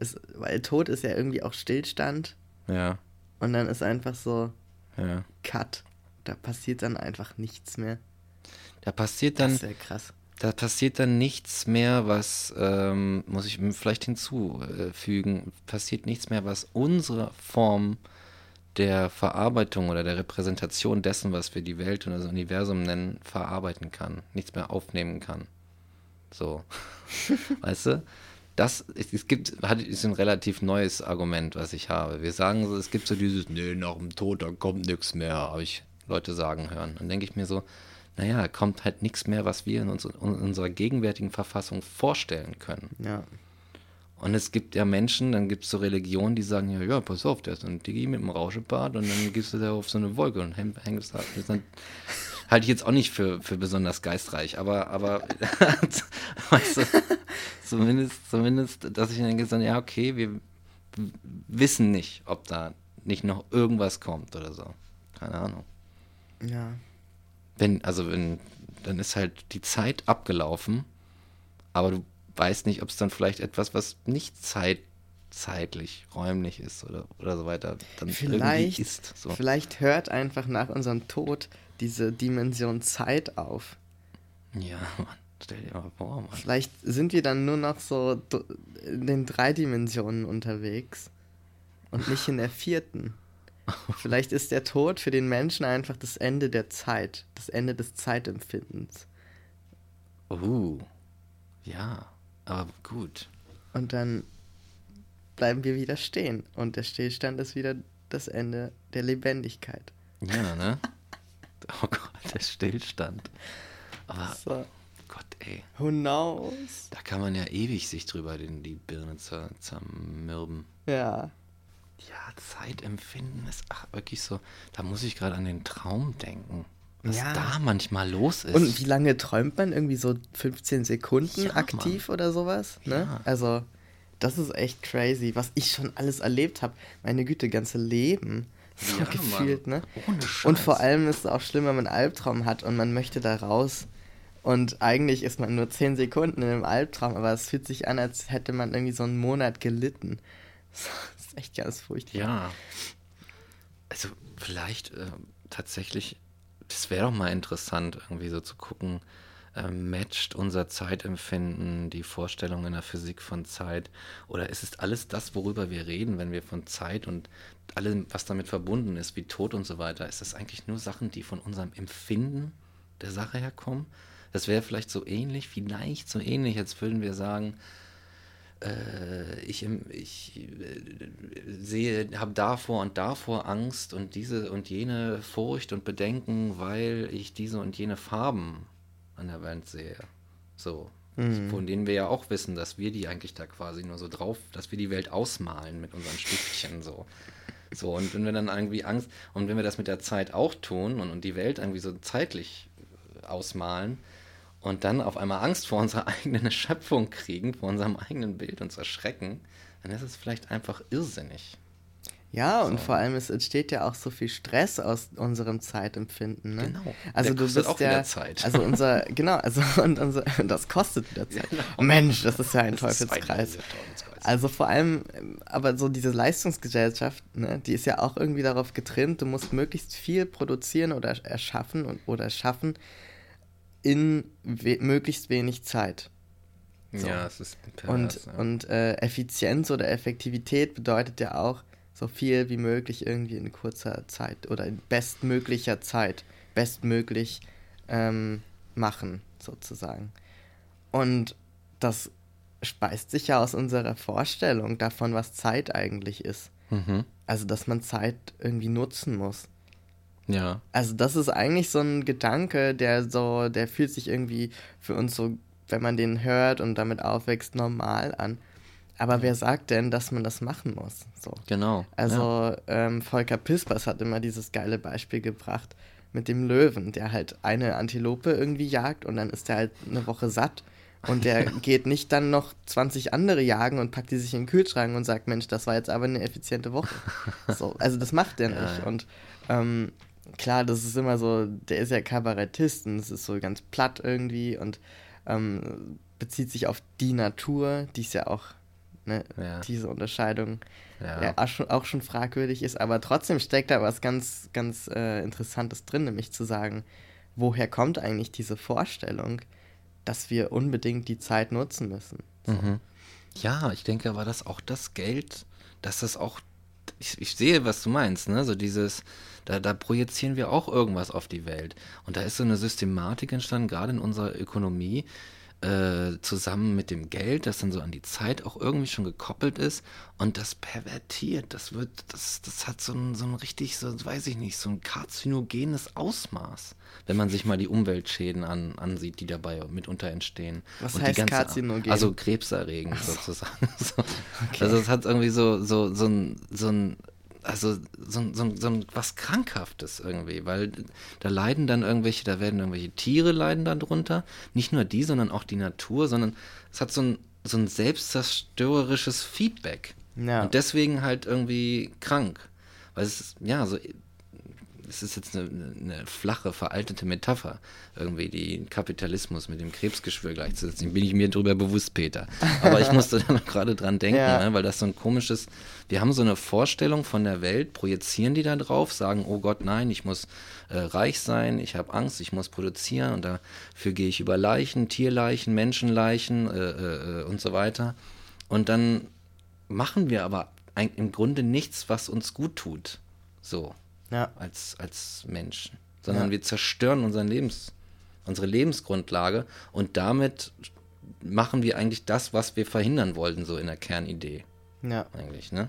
Es, weil Tod ist ja irgendwie auch Stillstand ja, und dann ist einfach so ja, Cut. Da passiert dann einfach nichts mehr. Da passiert dann. Das ist ja krass. Da passiert dann nichts mehr, was, ähm, muss ich vielleicht hinzufügen, passiert nichts mehr, was unsere Form der Verarbeitung oder der Repräsentation dessen, was wir die Welt und das Universum nennen, verarbeiten kann. Nichts mehr aufnehmen kann. So. weißt du? Das, es gibt, hat, ist ein relativ neues Argument, was ich habe. Wir sagen so, es gibt so dieses, nee, nach dem Tod, da kommt nichts mehr, habe ich Leute sagen hören. Dann denke ich mir so, naja, kommt halt nichts mehr, was wir in, uns, in unserer gegenwärtigen Verfassung vorstellen können. Ja. Und es gibt ja Menschen, dann gibt es so Religionen, die sagen, ja, ja, pass auf, der ist ein Digi mit einem Rauschebart und dann gehst du da auf so eine Wolke und hängst da. Halte ich jetzt auch nicht für, für besonders geistreich, aber, aber weißt du, zumindest, zumindest, dass ich dann denke, ja, okay, wir wissen nicht, ob da nicht noch irgendwas kommt oder so. Keine Ahnung. Ja. Wenn, also wenn, dann ist halt die Zeit abgelaufen, aber du weißt nicht, ob es dann vielleicht etwas, was nicht zeit, zeitlich, räumlich ist oder, oder so weiter, dann vielleicht, ist. So. Vielleicht hört einfach nach unserem Tod diese Dimension Zeit auf. Ja, Mann, stell dir mal vor, Mann. Vielleicht sind wir dann nur noch so in den drei Dimensionen unterwegs und nicht in der vierten. Vielleicht ist der Tod für den Menschen einfach das Ende der Zeit, das Ende des Zeitempfindens. Uh, ja, aber gut. Und dann bleiben wir wieder stehen und der Stillstand ist wieder das Ende der Lebendigkeit. Ja, ne? Oh Gott, der Stillstand. Aber So. Gott, ey, Who knows? da kann man ja ewig sich drüber den, die Birne zer, zermürben. Ja. Ja, Zeitempfinden ist ach, wirklich so. Da muss ich gerade an den Traum denken. Was Ja. da manchmal los ist. Und wie lange träumt man? Irgendwie so 15 Sekunden Ja, aktiv oder sowas? Ne? Ja. Also, das ist echt crazy, was ich schon alles erlebt habe. Meine Güte, ganze Leben. So Ja, gefühlt, Mann. ne? Ohne Scheiß. Und vor allem ist es auch schlimm, wenn man einen Albtraum hat und man möchte da raus. Und eigentlich ist man nur 10 Sekunden in einem Albtraum, aber es fühlt sich an, als hätte man irgendwie so einen Monat gelitten. Das ist echt ganz furchtbar. Ja. Also vielleicht äh, tatsächlich, das wäre doch mal interessant, irgendwie so zu gucken, äh, matcht unser Zeitempfinden die Vorstellung in der Physik von Zeit? Oder ist es alles das, worüber wir reden, wenn wir von Zeit und allem, was damit verbunden ist, wie Tod und so weiter, ist das eigentlich nur Sachen, die von unserem Empfinden der Sache herkommen? Das wäre vielleicht so ähnlich, vielleicht so ähnlich, als würden wir sagen, äh, ich, ich äh, sehe, habe davor und davor Angst und diese und jene Furcht und Bedenken, weil ich diese und jene Farben an der Wand sehe. So. Von denen wir ja auch wissen, dass wir die eigentlich da quasi nur so drauf, dass wir die Welt ausmalen mit unseren Stiftchen so. So, und wenn wir dann irgendwie Angst, und wenn wir das mit der Zeit auch tun und, und die Welt irgendwie so zeitlich äh, ausmalen und dann auf einmal Angst vor unserer eigenen Schöpfung kriegen, vor unserem eigenen Bild und erschrecken, dann ist es vielleicht einfach irrsinnig. Ja, und So. vor allem, es entsteht ja auch so viel Stress aus unserem Zeitempfinden. Ne? Genau. Also Der du bist auch ja, Zeit. Also unser, genau, also und unser, das kostet wieder Zeit. Genau. Mensch, das ist ja ein Teufelskreis. Also vor allem, aber so diese Leistungsgesellschaft, ne, die ist ja auch irgendwie darauf getrimmt, du musst möglichst viel produzieren oder erschaffen und, oder schaffen in we möglichst wenig Zeit. so. Ja, es ist Und, pervers, ja. und äh, Effizienz oder Effektivität bedeutet ja auch, so viel wie möglich irgendwie in kurzer Zeit oder in bestmöglicher Zeit bestmöglich ähm, machen, sozusagen. Und das speist sich ja aus unserer Vorstellung davon, was Zeit eigentlich ist. Mhm. Also, dass man Zeit irgendwie nutzen muss. Ja. Also das ist eigentlich so ein Gedanke, der so, der fühlt sich irgendwie für uns so, wenn man den hört und damit aufwächst, normal an. Aber wer sagt denn, dass man das machen muss? So. Genau. Also ähm, Volker Pispers hat immer dieses geile Beispiel gebracht mit dem Löwen, der halt eine Antilope irgendwie jagt und dann ist der halt eine Woche satt und der geht nicht dann noch 20 andere jagen und packt die sich in den Kühlschrank und sagt, Mensch, das war jetzt aber eine effiziente Woche. So, also das macht der Ja, nicht. ja. Und ähm, klar, das ist immer so, der ist ja Kabarettist und es ist so ganz platt irgendwie und ähm, bezieht sich auf die Natur, die ist ja auch, ne, Ja. diese Unterscheidung Ja. ja, auch, schon, auch schon fragwürdig ist, aber trotzdem steckt da was ganz, ganz äh, Interessantes drin, nämlich zu sagen, woher kommt eigentlich diese Vorstellung, dass wir unbedingt die Zeit nutzen müssen? So. Mhm. Ja, ich denke aber, dass auch das Geld, dass das auch, ich, ich sehe, was du meinst, ne? So dieses, da, da projizieren wir auch irgendwas auf die Welt. Und da ist so eine Systematik entstanden, gerade in unserer Ökonomie, äh, zusammen mit dem Geld, das dann so an die Zeit auch irgendwie schon gekoppelt ist und das pervertiert, das wird, das, das hat so ein, so ein richtig, so weiß ich nicht, so ein karzinogenes Ausmaß, wenn man sich mal die Umweltschäden an, ansieht, die dabei mitunter entstehen. Was und heißt ganze, karzinogen? Also krebserregend sozusagen. So. Okay. Also es hat irgendwie so, so, so ein, so ein also so, so, so was Krankhaftes irgendwie, weil da leiden dann irgendwelche, da werden irgendwelche Tiere leiden darunter. Nicht nur die, sondern auch die Natur, sondern es hat so ein, so ein selbstzerstörerisches Feedback. Ja. Und deswegen halt irgendwie krank. Weil es ist, ja, so es ist jetzt eine, eine, flache, veraltete Metapher, irgendwie den Kapitalismus mit dem Krebsgeschwür gleichzusetzen. Bin ich mir darüber bewusst, Peter. Aber ich musste da gerade dran denken, ja. ne, weil das so ein komisches, wir haben so eine Vorstellung von der Welt, projizieren die da drauf, sagen, oh Gott, nein, ich muss äh, reich sein, ich habe Angst, ich muss produzieren und dafür gehe ich über Leichen, Tierleichen, Menschenleichen äh, äh, und so weiter. Und dann machen wir aber im Grunde nichts, was uns gut tut. So ja. als, als Menschen, sondern ja. wir zerstören unseren Lebens, unsere Lebensgrundlage und damit machen wir eigentlich das, was wir verhindern wollten, so in der Kernidee. Ja. Eigentlich, ne?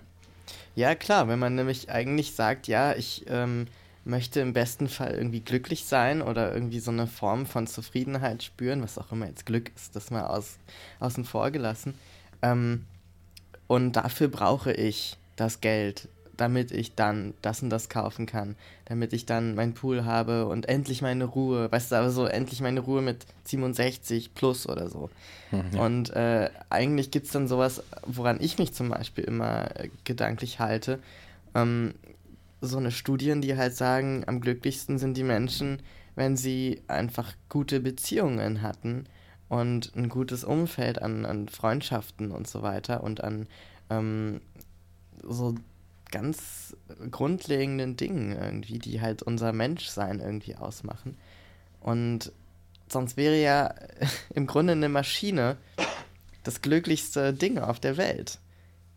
Ja, klar, wenn man nämlich eigentlich sagt, ja, ich ähm, möchte im besten Fall irgendwie glücklich sein oder irgendwie so eine Form von Zufriedenheit spüren, was auch immer jetzt Glück ist, das mal aus, außen vor gelassen. Ähm, und dafür brauche ich das Geld, damit ich dann das und das kaufen kann, damit ich dann meinen Pool habe und endlich meine Ruhe, weißt du, aber so endlich meine Ruhe mit 67 plus oder so. Hm, ja. Und äh, eigentlich gibt es dann sowas, woran ich mich zum Beispiel immer äh, gedanklich halte, ähm, so eine Studien, die halt sagen, am glücklichsten sind die Menschen, wenn sie einfach gute Beziehungen hatten und ein gutes Umfeld an, an Freundschaften und so weiter und an ähm, so ganz grundlegenden Dingen irgendwie, die halt unser Menschsein irgendwie ausmachen. Und sonst wäre ja im Grunde eine Maschine das glücklichste Ding auf der Welt.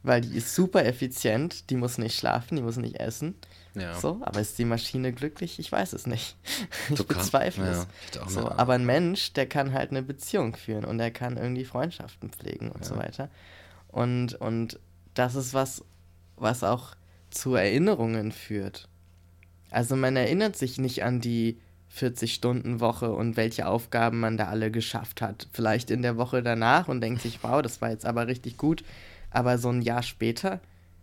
Weil die ist super effizient, die muss nicht schlafen, die muss nicht essen. Ja. So, aber ist die Maschine glücklich? Ich weiß es nicht. Ich so bezweifle es. Ja, so, aber ein Mensch, der kann halt eine Beziehung führen und der kann irgendwie Freundschaften pflegen und ja. so weiter. Und, und das ist was, was auch zu Erinnerungen führt. Also man erinnert sich nicht an die 40-Stunden-Woche und welche Aufgaben man da alle geschafft hat. Vielleicht in der Woche danach und denkt sich, wow, das war jetzt aber richtig gut. Aber so ein Jahr später,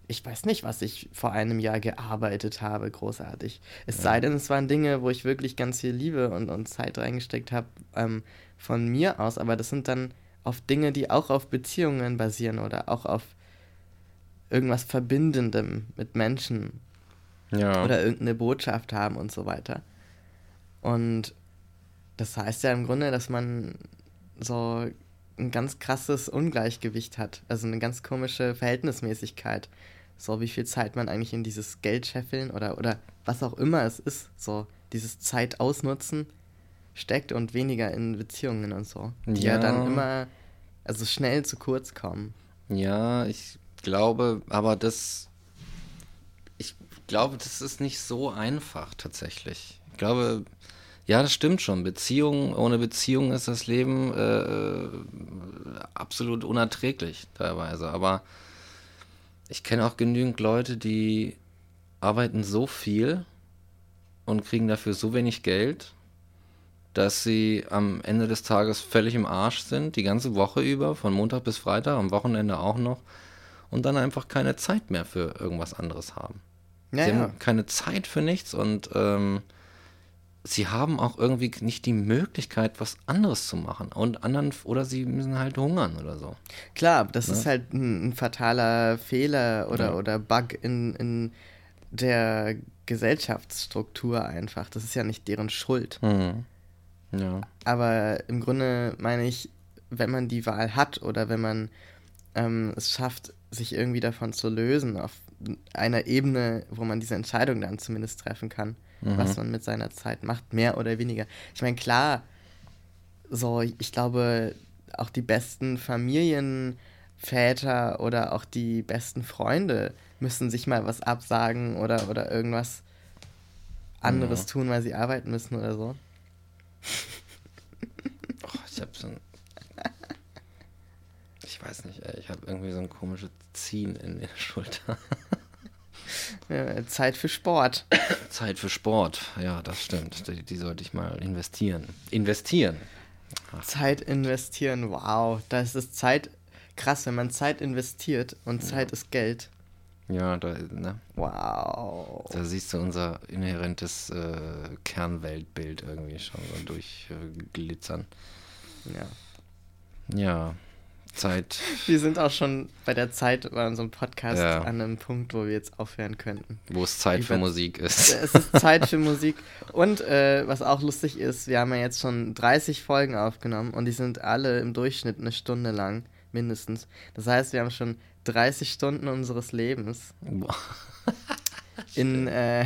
ich weiß nicht, was ich vor einem Jahr gearbeitet habe, großartig. Es ja. sei denn, es waren Dinge, wo ich wirklich ganz viel Liebe und, und Zeit reingesteckt habe ähm, von mir aus. Aber das sind dann auf Dinge, die auch auf Beziehungen basieren oder auch auf irgendwas Verbindendem mit Menschen ja. oder irgendeine Botschaft haben und so weiter. Und das heißt ja im Grunde, dass man so ein ganz krasses Ungleichgewicht hat, also eine ganz komische Verhältnismäßigkeit. So wie viel Zeit man eigentlich in dieses Geld scheffeln oder, oder was auch immer es ist, so dieses Zeit ausnutzen steckt und weniger in Beziehungen und so, die ja, ja dann immer, also schnell zu kurz kommen. Ja, ich glaube, aber das, ich glaube, das ist nicht so einfach tatsächlich. Ich glaube, ja, das stimmt schon. Beziehung, ohne Beziehung ist das Leben äh, absolut unerträglich teilweise. Aber ich kenne auch genügend Leute, die arbeiten so viel und kriegen dafür so wenig Geld, dass sie am Ende des Tages völlig im Arsch sind, die ganze Woche über, von Montag bis Freitag, am Wochenende auch noch und dann einfach keine Zeit mehr für irgendwas anderes haben. Ja, sie ja. haben keine Zeit für nichts und ähm, sie haben auch irgendwie nicht die Möglichkeit, was anderes zu machen. Und anderen, oder sie müssen halt hungern oder so. Klar, das ja? ist halt ein, ein, fataler Fehler oder, oder Bug in, in der Gesellschaftsstruktur einfach. Das ist ja nicht deren Schuld. Mhm. Ja. Aber im Grunde meine ich, wenn man die Wahl hat oder wenn man ähm, es schafft, sich irgendwie davon zu lösen, auf einer Ebene, wo man diese Entscheidung dann zumindest treffen kann, mhm. was man mit seiner Zeit macht, mehr oder weniger. Ich meine, klar, so, ich glaube, auch die besten Familienväter oder auch die besten Freunde müssen sich mal was absagen oder, oder irgendwas anderes ja. tun, weil sie arbeiten müssen oder so. Oh, ich hab so ein. Ich weiß nicht, ich habe irgendwie so ein komisches Ziehen in der Schulter. Ja, Zeit für Sport. Zeit für Sport, ja, das stimmt. Die, die sollte ich mal investieren. Investieren. Ach. Zeit investieren, wow. Das ist Zeit. Krass, wenn man Zeit investiert und Zeit ja. ist Geld. Ja, da, ne? Wow. Da siehst du unser inhärentes äh, Kernweltbild irgendwie schon so durchglitzern. Äh, ja. Ja. Zeit. Wir sind auch schon bei der Zeit bei unserem Podcast ja. an einem Punkt, wo wir jetzt aufhören könnten. Wo es Zeit für Musik ist. Es ist Zeit für Musik. Und äh, was auch lustig ist, wir haben ja jetzt schon 30 Folgen aufgenommen und die sind alle im Durchschnitt eine Stunde lang, mindestens. Das heißt, wir haben schon 30 Stunden unseres Lebens in, äh,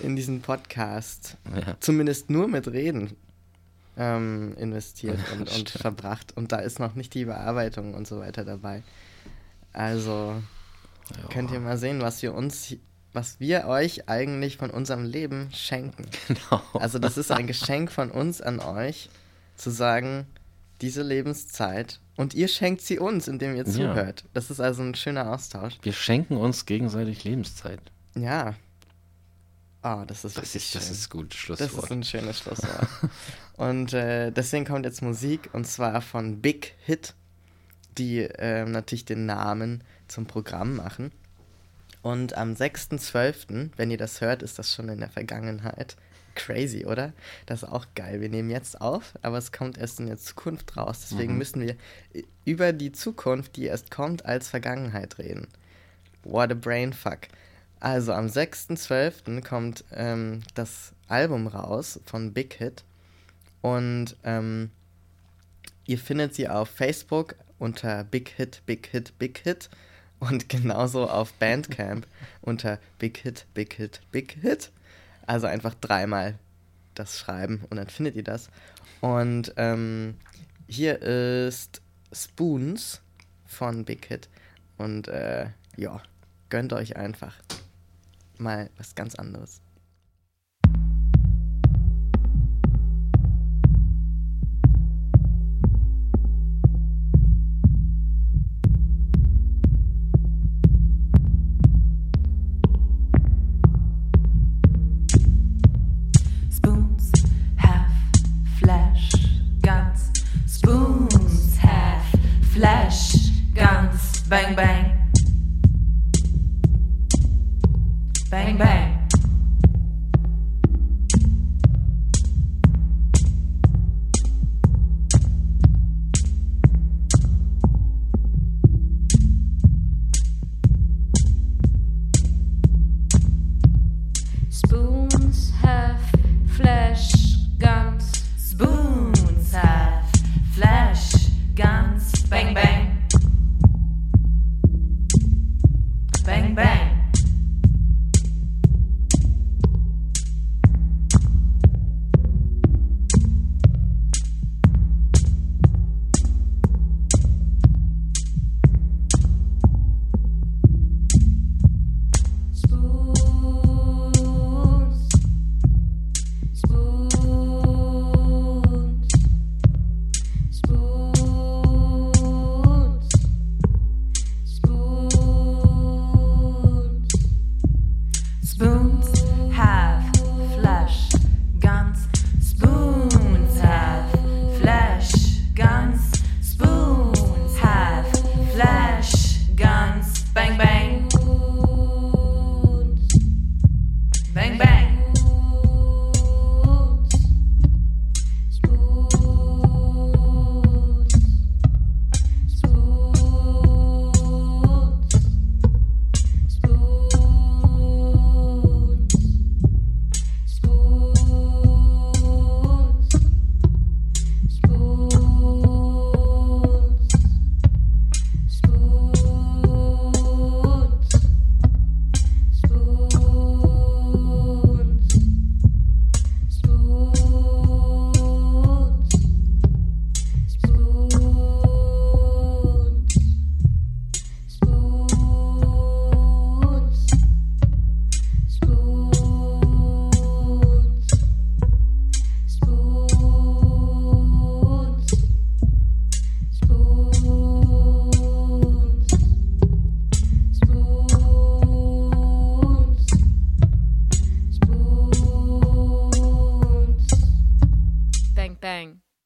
in diesen Podcast. Ja. Zumindest nur mit Reden ähm, investiert und, und verbracht. Und da ist noch nicht die Bearbeitung und so weiter dabei. Also ja. könnt ihr mal sehen, was wir uns, was wir euch eigentlich von unserem Leben schenken. Genau. Also das ist ein Geschenk von uns an euch, zu sagen, diese Lebenszeit und ihr schenkt sie uns, indem ihr zuhört. Ja. Das ist also ein schöner Austausch. Wir schenken uns gegenseitig Lebenszeit. Ja. Ah, oh, das ist das ist, das ist gut Schlusswort. Das ist ein schönes Schlusswort. Und äh, deswegen kommt jetzt Musik und zwar von Big Hit, die äh, natürlich den Namen zum Programm machen. Und am 6.12., wenn ihr das hört, ist das schon in der Vergangenheit. Crazy, oder? Das ist auch geil. Wir nehmen jetzt auf, aber es kommt erst in der Zukunft raus. Deswegen mhm. müssen wir über die Zukunft, die erst kommt, als Vergangenheit reden. What a brainfuck. Also am 6.12. kommt ähm, das Album raus von Big Hit und ähm, ihr findet sie auf Facebook unter Big Hit, Big Hit, Big Hit und genauso auf Bandcamp unter Big Hit, Big Hit, Big Hit. Also einfach dreimal das schreiben und dann findet ihr das. Und ähm, hier ist Spoons von Big Hit. Und äh, ja, gönnt euch einfach mal was ganz anderes.